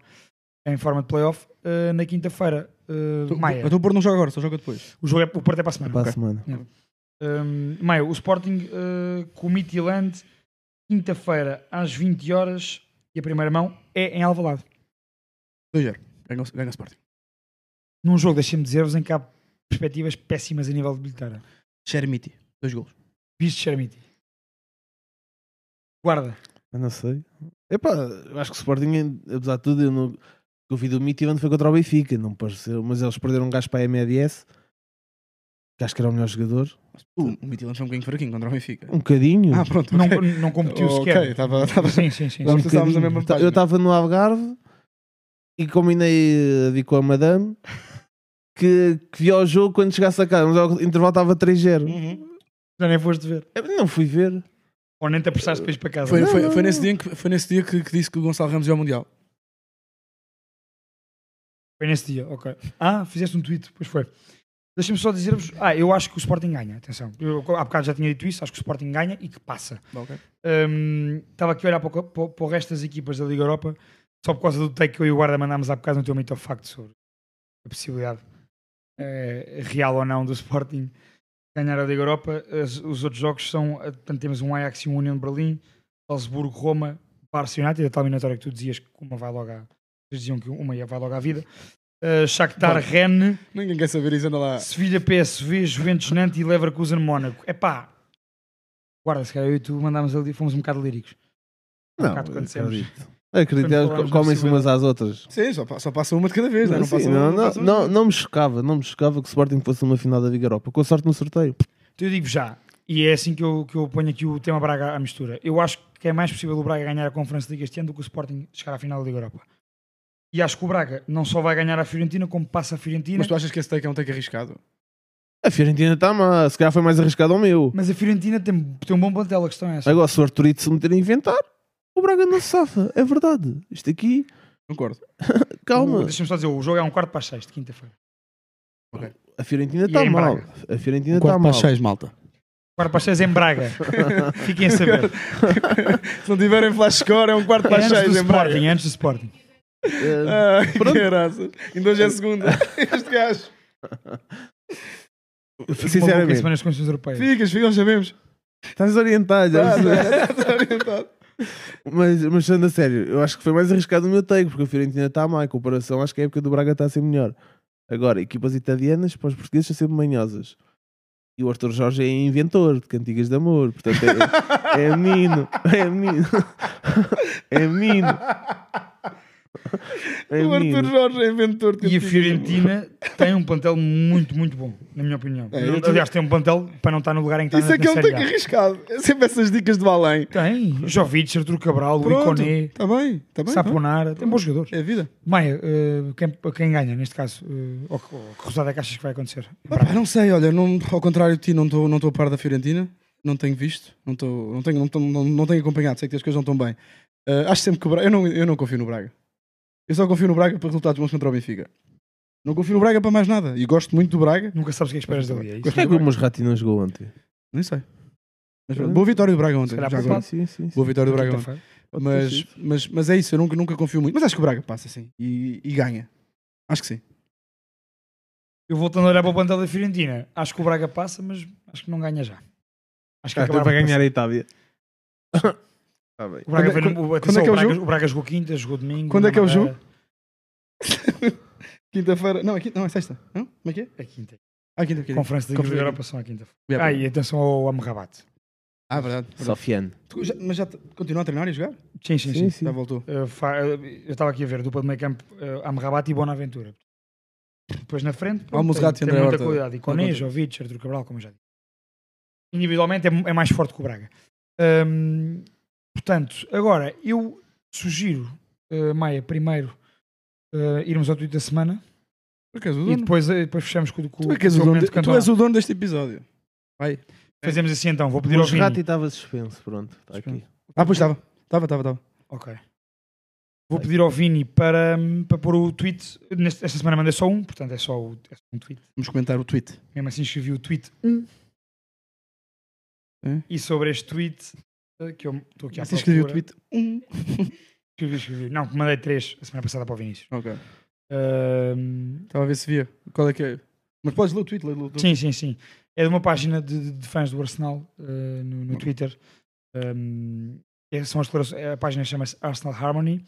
em forma de playoff. Uh, na quinta-feira, uh, Maia. Então o Porto não joga agora, só joga depois. O, jogo é, o Porto é para a semana. Para a semana. Um, Maia, o Sporting uh, com o Midtjylland, quinta-feira às 20 horas e a primeira mão é em Alvalade. 2-0. Ganha, o- ganha o Sporting. Num jogo, deixem-me dizer-vos, em que há perspectivas péssimas a nível de bilheteira. Chermiti. Dois gols. Visto Chermiti. Guarda. Eu não sei. Epá, eu acho que o Sporting, apesar de tudo, eu não. O vídeo do Mitty foi contra o Benfica, não pareceu, mas eles perderam um gajo para a MLS, que acho que era o melhor jogador. O, o Midtjylland foi um bocadinho fraquinho contra o Benfica. Um bocadinho. Ah, pronto. Não, ok. não competiu sequer. estava- estava- Sim, sim, sim. Um mesma bocadinho. página. Eu estava no Algarve e combinei a vir com a Madame que, que via o jogo quando chegasse a casa, mas o intervalo estava 3-0. Uhum. Já nem foste ver. Eu Não fui ver. Ou nem te apressaste depois para casa. Foi, Não, foi, não, foi nesse dia, que, foi nesse dia que, que disse que o Gonçalo Ramos ia ao Mundial. Foi nesse dia, ok. Ah, fizeste um tweet, pois foi. Deixa-me só dizer-vos. Ah, eu acho que o Sporting ganha. Atenção. Eu há bocado já tinha dito isso. Acho que o Sporting ganha e que passa. Ok. Hum, Estava aqui a olhar para, o- para, para o resto das equipas da Liga Europa só por causa do take que eu e o Guarda mandámos há bocado no teu mito ao facto sobre a possibilidade eh, real ou não do Sporting ganhar a Liga Europa. As- os outros jogos são, eh, portanto, temos um Ajax e um União de Berlim, Salzburgo, Roma, Barça United, a tal eliminatória que tu dizias que uma vai logo à, eles diziam que uma ia vai logo à vida. Uh, Shakhtar, Bom. Rennes, Ninguém quer saber isso, anda lá. Sevilha, PSV, Juventus, Nantes e Leverkusen, Mónaco. É pá, Guarda, se calhar eu e tu mandámos ali, fomos um bocado líricos. Um Não, bocado quando dissemos. acredito. Comem-se umas às outras. Sim, só, só passa uma de cada vez, né? não, Sim, não, não, não, me chocava, não me chocava que o Sporting fosse uma final da Liga Europa. Com a sorte no sorteio. Então eu digo já, e é assim que eu, que eu ponho aqui o tema Braga à mistura. Eu acho que é mais possível o Braga ganhar a Conference League este ano do que o Sporting chegar à final da Liga Europa. E acho que o Braga não só vai ganhar a Fiorentina, como passa a Fiorentina. Mas tu achas que esse take é um take arriscado? A Fiorentina está má, se calhar foi mais arriscado ao meu. Mas a Fiorentina tem, tem um bom plantel, a questão é essa. Agora, se o Arturito se meter a inventar, o Braga não se safa. É verdade. Isto aqui, Concordo. (laughs) calma. Deixa-me só dizer, o jogo é um quarto para as seis de quinta-feira. A Fiorentina está é mal. Braga. A Fiorentina Um está quarto mal. para as seis, malta. Quarto para as seis em Braga. (laughs) Fiquem a saber. Se não tiverem flash score, é um quarto para É as antes do seis em Braga. Sporting, é antes do Sporting. Ai, que graças. Ainda hoje é segunda. (laughs) Este gajo. Sinceramente, semana nas condições europeias. Ficas, ficas, sabemos. estás orientado. já Tá, percebi. tá, tá orientado. Mas, mas sendo a sério, eu acho que foi mais arriscado o meu take, porque a Fiorentina está má. Em comparação, acho que a época do Braga está a ser melhor. Agora, equipas italianas, para os portugueses, são sempre manhosas. E o Arthur Jorge é inventor de cantigas de amor. Portanto, é, é menino. É menino. (laughs) É menino. É o Arthur. Jorge é inventor. E a. Fiorentina tem um plantel muito, muito bom, na minha opinião. É, eu Aliás, tem um plantel para não estar no lugar em que está Isso é que take Série A. arriscado. É sempre essas dicas do além. Tem. Jovic, Arturo Cabral. Iconé, Está bem. Está bem. Saponara. Tem bons jogadores. É a vida. Maia, eh, quem, quem ganha neste caso? Eh, ou, que- ou que resultado é que achas que vai acontecer? Ah, não sei, olha, não, ao contrário de ti, não estou não a par da Fiorentina, não tenho visto, não, estou não, tenho, não, tô- não, não tenho acompanhado, sei que as coisas não estão bem. Ah, acho sempre que o Braga, eu não, eu não confio no Braga. Eu só confio no Braga para resultados bons contra o Benfica. Não confio no Braga para mais nada. E gosto muito do Braga, Nunca sabes o que é que esperas dali. É isso? Porquê é que o Mosrati não jogou ontem? nem sei. Mas, pronto, boa vitória do Braga ontem. Já agora. Sim, sim, sim. Boa vitória do Braga ontem. Mas, mas, mas é isso, eu nunca, nunca confio muito. Mas acho que o Braga passa sim. E, e ganha. Acho que sim. Eu voltando a olhar para o plantel da Fiorentina, acho que o Braga passa, mas acho que não ganha já. Acho que Ah, então vai ganhar a. Itália. (coughs) Está bem. O Braga, Quando é- foi quando- atenção, quando é que é o o Braga- jogo? O Braga jogou quinta, jogou domingo. Quando é que é o jogo? (laughs) Quinta-feira. Não, é, quinta, não, é sexta. Não? Como é que é? É quinta. Ah, quinta, quinta. Conferência de Liga da. Europa são à quinta. Yeah, Ah, e atenção ao Amrabat. Ah, verdade. verdade. Sofiane. Mas já continua a treinar e a jogar? Sim, sim, sim. Sim. Já voltou. Eu fa- eu estava aqui a ver dupla de meio campo uh, Amrabat e Bonaventura. Depois na frente, pronto, Almozgatti tem, e tem muita Horta. qualidade. Não conta. Jovic, Artur Cabral, como eu já disse. Individualmente é, é mais forte que o Braga. Hum, portanto, agora eu sugiro, uh, Maia, primeiro uh, irmos ao tweet da semana Tu é que és o e dono. depois, uh, depois fechamos com, com, Tu é que és com o o dono, de- tu és o dono deste episódio. Vai. Fazemos assim então, vou pedir O ao Vini. Mosrati estava suspenso. Pronto, está aqui. Ah, pois estava. Estava, estava, estava. Ok. Vou pedir ao Vini para, hum, para pôr o tweet. Neste- Esta semana mandei só um, portanto é só, o, é só um tweet. Vamos comentar o tweet. Mesmo assim escrevi o tweet 1. É? E sobre este tweet, que eu estou aqui à Você escreveu o tweet? Um. (laughs) Escrevi, escrevi. Não, mandei três a semana passada para o Vinícius. Ok. Ahm, Estava a ver se via. Qual é que é? Mas podes ler o tweet, lê, lê sim, sim, sim. É de uma página de, de fãs do Arsenal eh, no, no Twitter. Ahm, é- são as declarações, a página chama-se Arsenal Harmony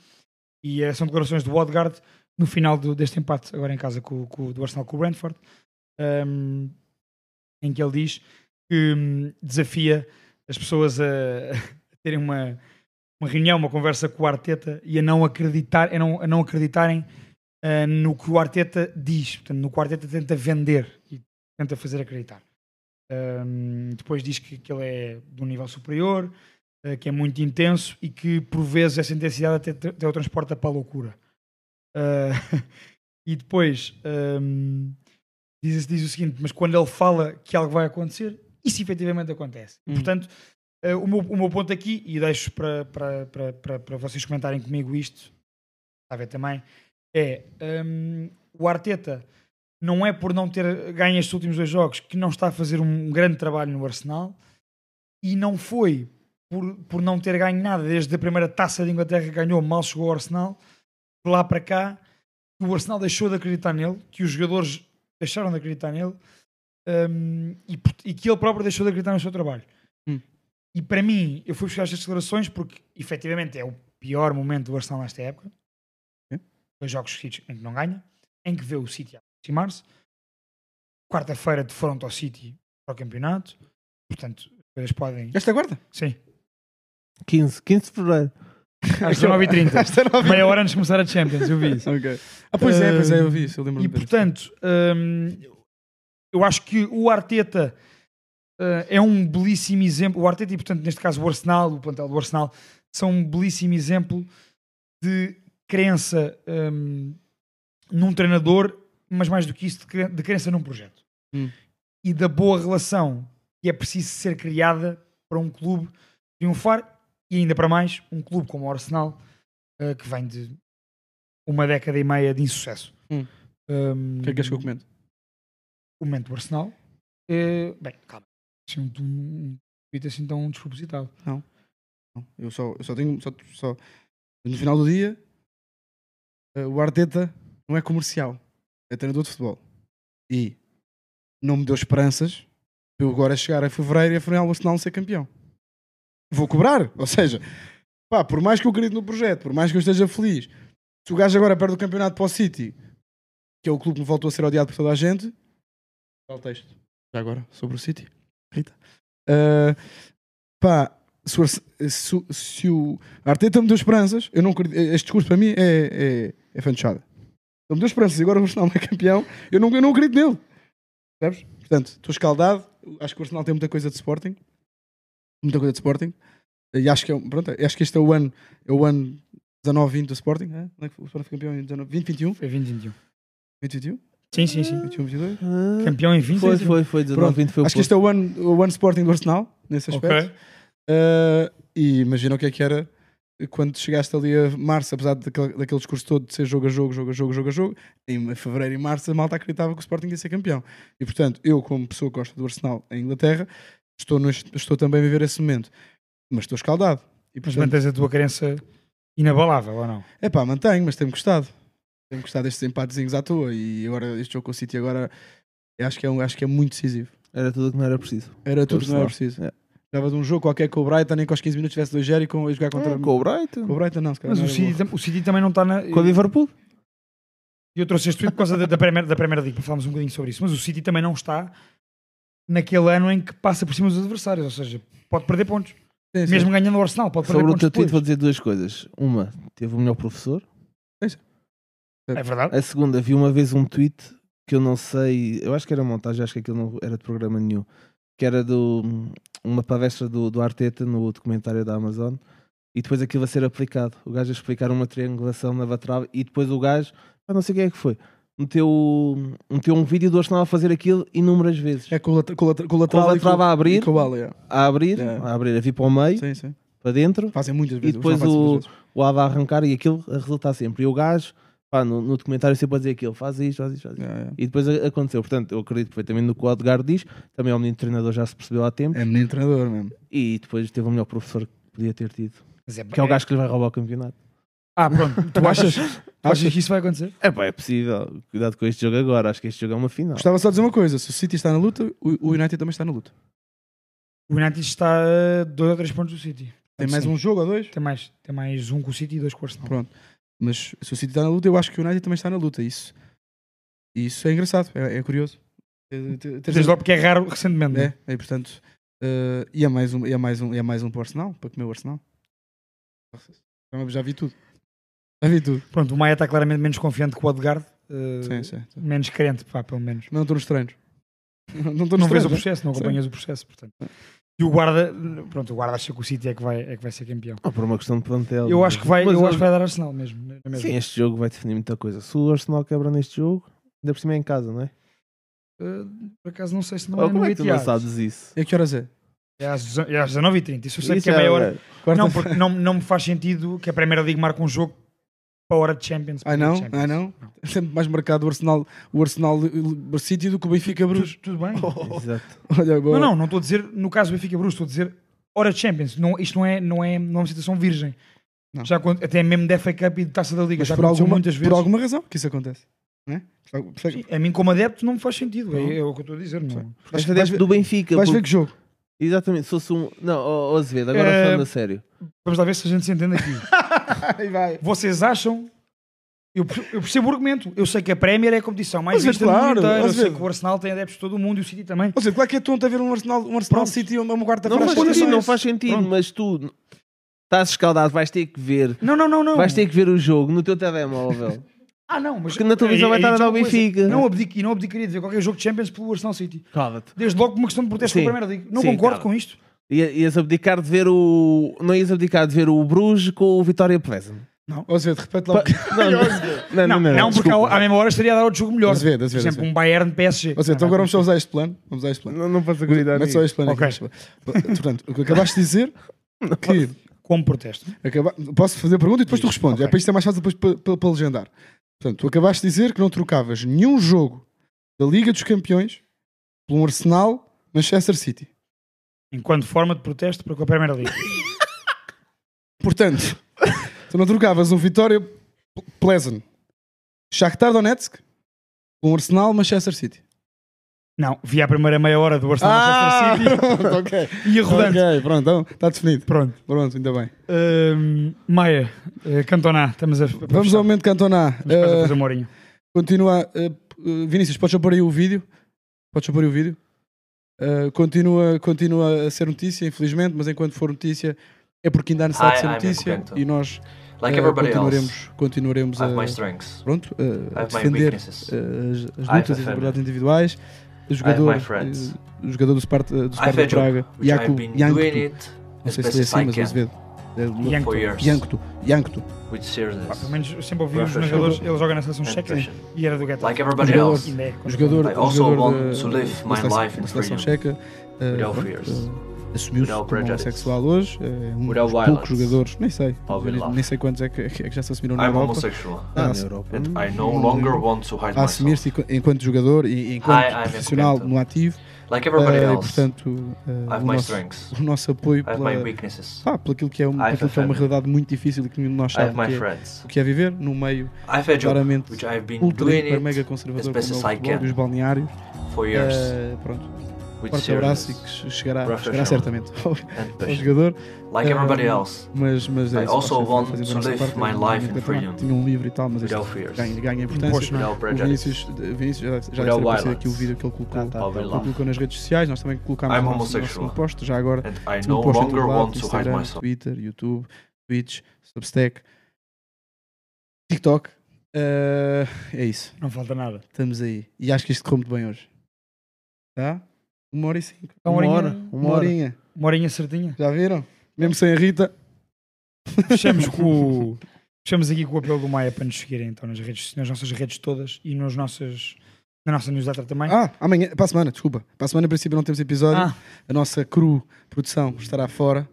e eh, são declarações do Odegaard no final do- deste empate, agora em casa com, com- do Arsenal com o Brentford, ahm, em que ele diz que hum, desafia as pessoas a, a terem uma, uma reunião, uma conversa com o Arteta e a não, acreditar, a não, a não acreditarem ah, no que o Arteta diz, portanto, no que o Arteta tenta vender e tenta fazer acreditar. Ahm, depois diz que, que ele é de um nível superior, ah, que é muito intenso e que por vezes essa intensidade até, até o transporta para a loucura. Ah, (laughs) e depois ahm, diz, diz o seguinte: mas quando ele fala que algo vai acontecer, isso efetivamente acontece. Hum. Portanto, ah, o, meu, o meu ponto aqui, e deixo para, para, para, para, para vocês comentarem comigo isto, está a ver também, é hum, o Arteta não é por não ter ganho estes últimos dois jogos que não está a fazer um grande trabalho no Arsenal e não foi por, por não ter ganho nada desde a primeira taça de Inglaterra que ganhou, mal chegou ao Arsenal, de lá para cá, que o Arsenal deixou de acreditar nele, que os jogadores deixaram de acreditar nele hum, e, e que ele próprio deixou de acreditar no seu trabalho. Hum. E para mim, eu fui buscar estas declarações porque efetivamente é o pior momento do Arsenal nesta época. É. Dois jogos seguidos em que não ganha, em que vê o City a aproximar-se. Quarta-feira de frente ao City para o campeonato. Portanto, Vocês podem. Esta guarda? Sim. 15, 15 de fevereiro. Às 19h30. Esta não vi. Meia hora antes de começar a Champions, eu vi isso. Ok. Ah, pois é, pois é, eu vi isso. Eu lembro E portanto, hum, eu acho que o Arteta uh, é um belíssimo exemplo. O Arteta e, portanto, neste caso, o Arsenal, o plantel do Arsenal, são um belíssimo exemplo de crença hum, num treinador, mas mais do que isso, de cre- de crença num projeto. Hum. E da boa relação que é preciso ser criada para um clube triunfar e ainda para mais um clube como o Arsenal, uh, que vem de uma década e meia de insucesso. Hum. Um, O que é que queres que eu comente? Momento do Arsenal. É, bem, calma. Assim, um, tweet assim tão despropositado. Não, Eu só, eu só tenho. Só, só- no final do dia, eh, o Arteta não é comercial, é treinador de futebol. E não me deu esperanças eu agora chegar a fevereiro e afinal o Arsenal não ser campeão. Vou cobrar, (laughs) ou seja, pá, por mais que eu acredite no projeto, por mais que eu esteja feliz, se o gajo agora perde o campeonato para o City, que é o clube que voltou a ser odiado por toda a gente, o texto. Já agora, sobre o City. Rita. Uh, pá, se o, se, se o Arteta me deu esperanças, eu não acredito, este discurso para mim é, é, é fanchada. Ele me deu esperanças e agora o Arsenal não é campeão, eu não, eu não acredito nele. Percebes? Portanto, estou escaldado. Acho que o Arsenal tem muita coisa de Sporting. Muita coisa de Sporting. E acho que, é, pronto, acho que este é o ano, é o ano 19-20 do Sporting. É? Não é que o Sporting foi campeão em 19, 20-21? Foi 2021. 20-21? Sim, sim, sim. 21-22? Campeão em 20. Foi, foi, foi. 19, Pronto, 20 foi o Acho que este é o ano, o ano Sporting do Arsenal, nesse aspecto. Uh, e imagina o que é que era quando chegaste ali a março, apesar daquele, daquele discurso todo de ser jogo a jogo, jogo a jogo, jogo a jogo, em fevereiro e março a malta acreditava que o Sporting ia ser campeão. E portanto, eu, como pessoa que gosta do Arsenal em Inglaterra, estou, neste- estou também a viver esse momento. Mas estou escaldado. E Mas portanto, mantens a tua crença inabalável ou não? é pá, mantenho, mas tem-me gostado. Tem-me gostado destes empatezinhos à toa. E agora, este jogo com o City agora, acho que é, um, acho que é muito decisivo. Era tudo o que não era preciso. Era tudo que não era preciso. É. Dava de um jogo qualquer com o Brighton, nem com os 15 minutos tivesse 2-0 e com, a jogar contra É, com o Brighton. com o Brighton, não, se calhar Mas não o City, o City também não está na. Com o Liverpool. Eu trouxe este tweet por causa da, da, Premier, da League, para falarmos um bocadinho sobre isso. Mas o City também não está naquele ano em que passa por cima dos adversários. Ou seja, pode perder pontos. Sim, sim. Mesmo ganhando o Arsenal, pode perder Sobre o pontos teu tweet vou dizer duas coisas. Uma, teve o melhor professor. É verdade. A segunda, vi uma vez um tweet que eu não sei, eu acho que era montagem, acho que aquilo não era de programa nenhum, que era do uma palestra do, do Arteta no documentário da Amazon e depois aquilo a ser aplicado. O gajo a explicar uma triangulação na batrava e depois o gajo, ah, não sei quem é que foi, meteu, meteu um vídeo do Arsenal a fazer aquilo inúmeras vezes. É com o lateral a e e abrir, com o a abrir, É. a abrir, a vir para o meio, Sim, sim. para dentro, Fazem muitas E vezes. depois Arsenal faz o- o Ava a arrancar e aquilo a resultar sempre. E o gajo, pá, no, no documentário sempre a dizer aquilo, faz isto, faz isto, faz isto. Yeah. E depois a- aconteceu. Portanto, eu acredito perfeitamente no que o Odegaard diz. Também o menino treinador já se percebeu há tempo. É menino treinador mesmo. E depois teve o melhor professor que podia ter tido. Mas é, Que é o gajo que lhe vai roubar o campeonato. Ah, pronto. Tu (laughs) achas, tu achas que isso vai acontecer? É pá, é possível. Cuidado com este jogo agora. Acho que este jogo é uma final. Gostava só de dizer uma coisa: se o City está na luta, o o United também está na luta. O United está a dois ou três pontos do City. Tem mais Sim. um jogo ou dois? Tem mais, tem mais um com o City e dois com o Arsenal. Pronto. Mas se o City está na luta, eu acho que o United também está na luta. Isso, isso é engraçado, é, é curioso. Desde logo porque é raro recentemente. É, é portanto. eh, e é mais um, e é mais um, e é mais um para o Arsenal, para comer o Arsenal. Já- vi tudo. Já vi tudo. Pronto, o Maia está claramente menos confiante que o Odegaard. eh, Sim, sim. sim. Menos crente, pá, pelo menos. Mas não estou nos treinos. (laughs) Não Não nos vês o treinos. processo, não acompanhas o processo, portanto. E o guarda, pronto, o guarda acha que o City é que vai, é que vai ser campeão. Ah, por uma questão de plantel. Eu acho que vai, eu acho que vai dar Arsenal mesmo. na mesma. Sim, este jogo vai definir muita coisa. Se o Arsenal quebra neste jogo, ainda por cima é em casa, não é? Eh, por acaso não sei se não Ou é no como é que tu não sabes isso? E a que horas é? É às, é às 19h30. Isso eu sei Isso que é é, meia hora. Não, porque não, não me faz sentido que a Primeira Liga marque um jogo para a hora de Champions. Não? Ai não? É (laughs) sempre mais marcado o Arsenal, o Arsenal eh, City do que o Benfica Bruges. Tudo, tudo bem. (laughs) Exato. Olha, boa. Não, não, não estou a dizer, no caso do Benfica Bruges, estou a dizer hora de Champions. Não, isto não é, não, é, não é uma situação virgem. Não. Já quando- até mesmo da FA Cup e de Taça da Liga. Mas já por aconteceu alguma, muitas vezes. por alguma razão que isso acontece. Não é? Sim, a mim, como adepto, não me faz sentido. Não. É, é o que eu estou a dizer. Não. Vais, adepto ver, do Benfica. vais ver porque- que jogo. Exatamente, se fosse um. Não, ó, Azevedo, agora É, falando a sério. Vamos lá ver se a gente se entende aqui. Ai, (laughs) vai. Vocês acham Eu, eu percebo o argumento. Eu sei que a Premier é a competição mais Mas é vista do claro, mundo inteiro. Eu sei que o Arsenal tem adeptos de todo o mundo e o City também. Ou seja, claro que é tonto haver um Arsenal, um Arsenal Pronto. City uma, uma quarta Não faz sentido, não faz sentido, Pronto. mas tu estás escaldado, vais ter que ver. Não, não, não, não. Vais ter que ver o jogo no teu telemóvel. (laughs) Ah, não, mas. Porque na televisão vai estar a dar o. Benfica. Não abdico, e não abdicaria de ver qualquer jogo de Champions pelo Arsenal City. Cala-te. Desde logo por uma questão de protesto Sim. com a Primeira Liga. Não Sim, concordo claro. com isto. Ia- Ias abdicar de ver o. Não ias abdicar de ver o Bruges com o Vitória Plesen. Ou seja, de repente lá. (laughs) (laughs) Não, Não, não, porque ao- à mesma hora estaria a dar outro jogo melhor. Azevedo, Por Azevedo, exemplo, Azevedo. um Bayern PSG. Ou seja, então agora vamos só usar este plano. Vamos usar este plano. Não, não posso acreditar Mete só este plano Ok. aqui. Portanto, o que acabaste de dizer que Como protesto. acaba... posso fazer a pergunta e depois tu respondes. É para isto ser mais fácil depois para, para, para legendar. Portanto, tu acabaste de dizer que não trocavas nenhum jogo da Liga dos Campeões por um Arsenal Manchester City. Enquanto forma de protesto para com a Primeira Liga. (laughs) Portanto, tu não trocavas um Vitória Pleasant Shakhtar Donetsk por um Arsenal Manchester City. Não, vi a primeira meia hora do Arsenal Ah, Manchester City. (laughs) pronto, ok. Ia rodando. Ok, pronto, então está definido. Pronto. Pronto, ainda bem. Hum, Maia, eh, Cantona, estamos a. Vamos ao momento a Eh, fazer. Continua. eh, Vinícius, podes pôr aí o vídeo? Podes pôr aí o vídeo? Eh, continua, continua a ser notícia, infelizmente, mas enquanto for notícia é porque ainda há necessidade de ser I'm notícia e nós Like everybody continuaremos, else, continuaremos a, pronto, I a defender eh, as, as lutas e as liberdades individuais. Jogador, jogador do Sparta, do Sparta Praga, Jankto. it Não sei se lê as assim, mas Azevedo. Jankto. with seriousness. Pelo menos eu sempre ouvi os jogadores, ele joga na seleção and checa passion. e era do Getafe. Like everybody Jogador- else, jogador, I also jogador want da- to live da my seleção- life in da seleção freedom, checa assumiu-se como prejudice, homossexual hoje. É um dos poucos jogadores, nem sei, nem sei quantos é que, é que já se assumiram na I'm Europa. homosexual, Ah, na Europa. and I no longer want to hide a assumir-se enqu- enquanto jogador e enquanto I'm profissional no ativo. Like everybody eh, e, else, portanto, eh, I have o, my nosso, strengths. o nosso apoio I have my pela, pelo aquilo que é, um, I aquilo que é uma realidade muito difícil e que nenhum de nós I have sabe que é, friends. o que é viver num meio I claramente ultra, mega conservador como é o I futebol e os balneários. for years Eh, pronto, forte abraço e que chegará, chegará certamente ao, ao jogador. Like everybody else, Mas, mas é I isso, also want to live parte, my eu life in também freedom, Tinha um livro e tal, mas fears, ganha, ganha importância. É? O. Vinícius, Vinícius já, já deve aparecido aqui o vídeo que ele colocou, Tá, tá. Ele colocou nas redes sociais. Nós também colocámos no nosso, post já agora. No post em longer todo lado, want to hide Instagram, myself. Twitter, YouTube, Twitch, Substack, TikTok. Eh, é isso. Não falta nada. Estamos aí. E acho que isto correu muito bem hoje. Tá? Uma hora e cinco. Uma Uma horinha, hora, Uma uma horinha. uma horinha certinha. Já viram? Mesmo sem a Rita. Fechamos, com o- fechamos aqui com o apelo do Maia para nos seguirem então nas, redes, nas nossas redes todas e nos nossos, na nossa newsletter também. Ah, amanhã, para a semana, desculpa. Para a semana, em princípio, não temos episódio. Ah, A nossa cru produção estará fora.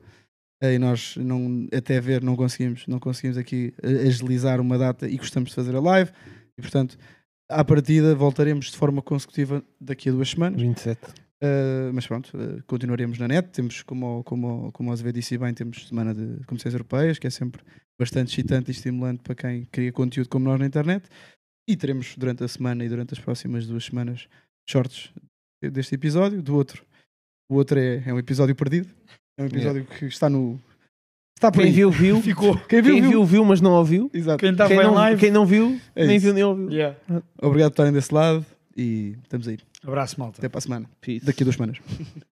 E nós, não, até ver, não conseguimos, não conseguimos aqui eh, agilizar uma data e gostamos de fazer a live. E, portanto, à partida, voltaremos de forma consecutiva daqui a duas semanas. 27. Uh, mas pronto, uh, continuaremos na net. Temos, como, como, como o Azevedo disse bem, temos semana de competições europeias, que é sempre bastante excitante e estimulante para quem cria conteúdo como nós na internet. E teremos durante a semana e durante as próximas duas semanas shorts deste episódio. Do outro, o outro é, é um episódio perdido. É um episódio que está no. Está por Quem aí. viu, viu. (laughs) ficou. Quem viu, Quem viu. viu, viu, mas não ouviu. Exato. Quem estava Quem em não, live. quem não viu, É nem isso. viu nem ouviu. Yeah. Obrigado por estarem desse lado e estamos aí. Abraço, malta. Até para a semana. Peace. Daqui a duas semanas. (laughs)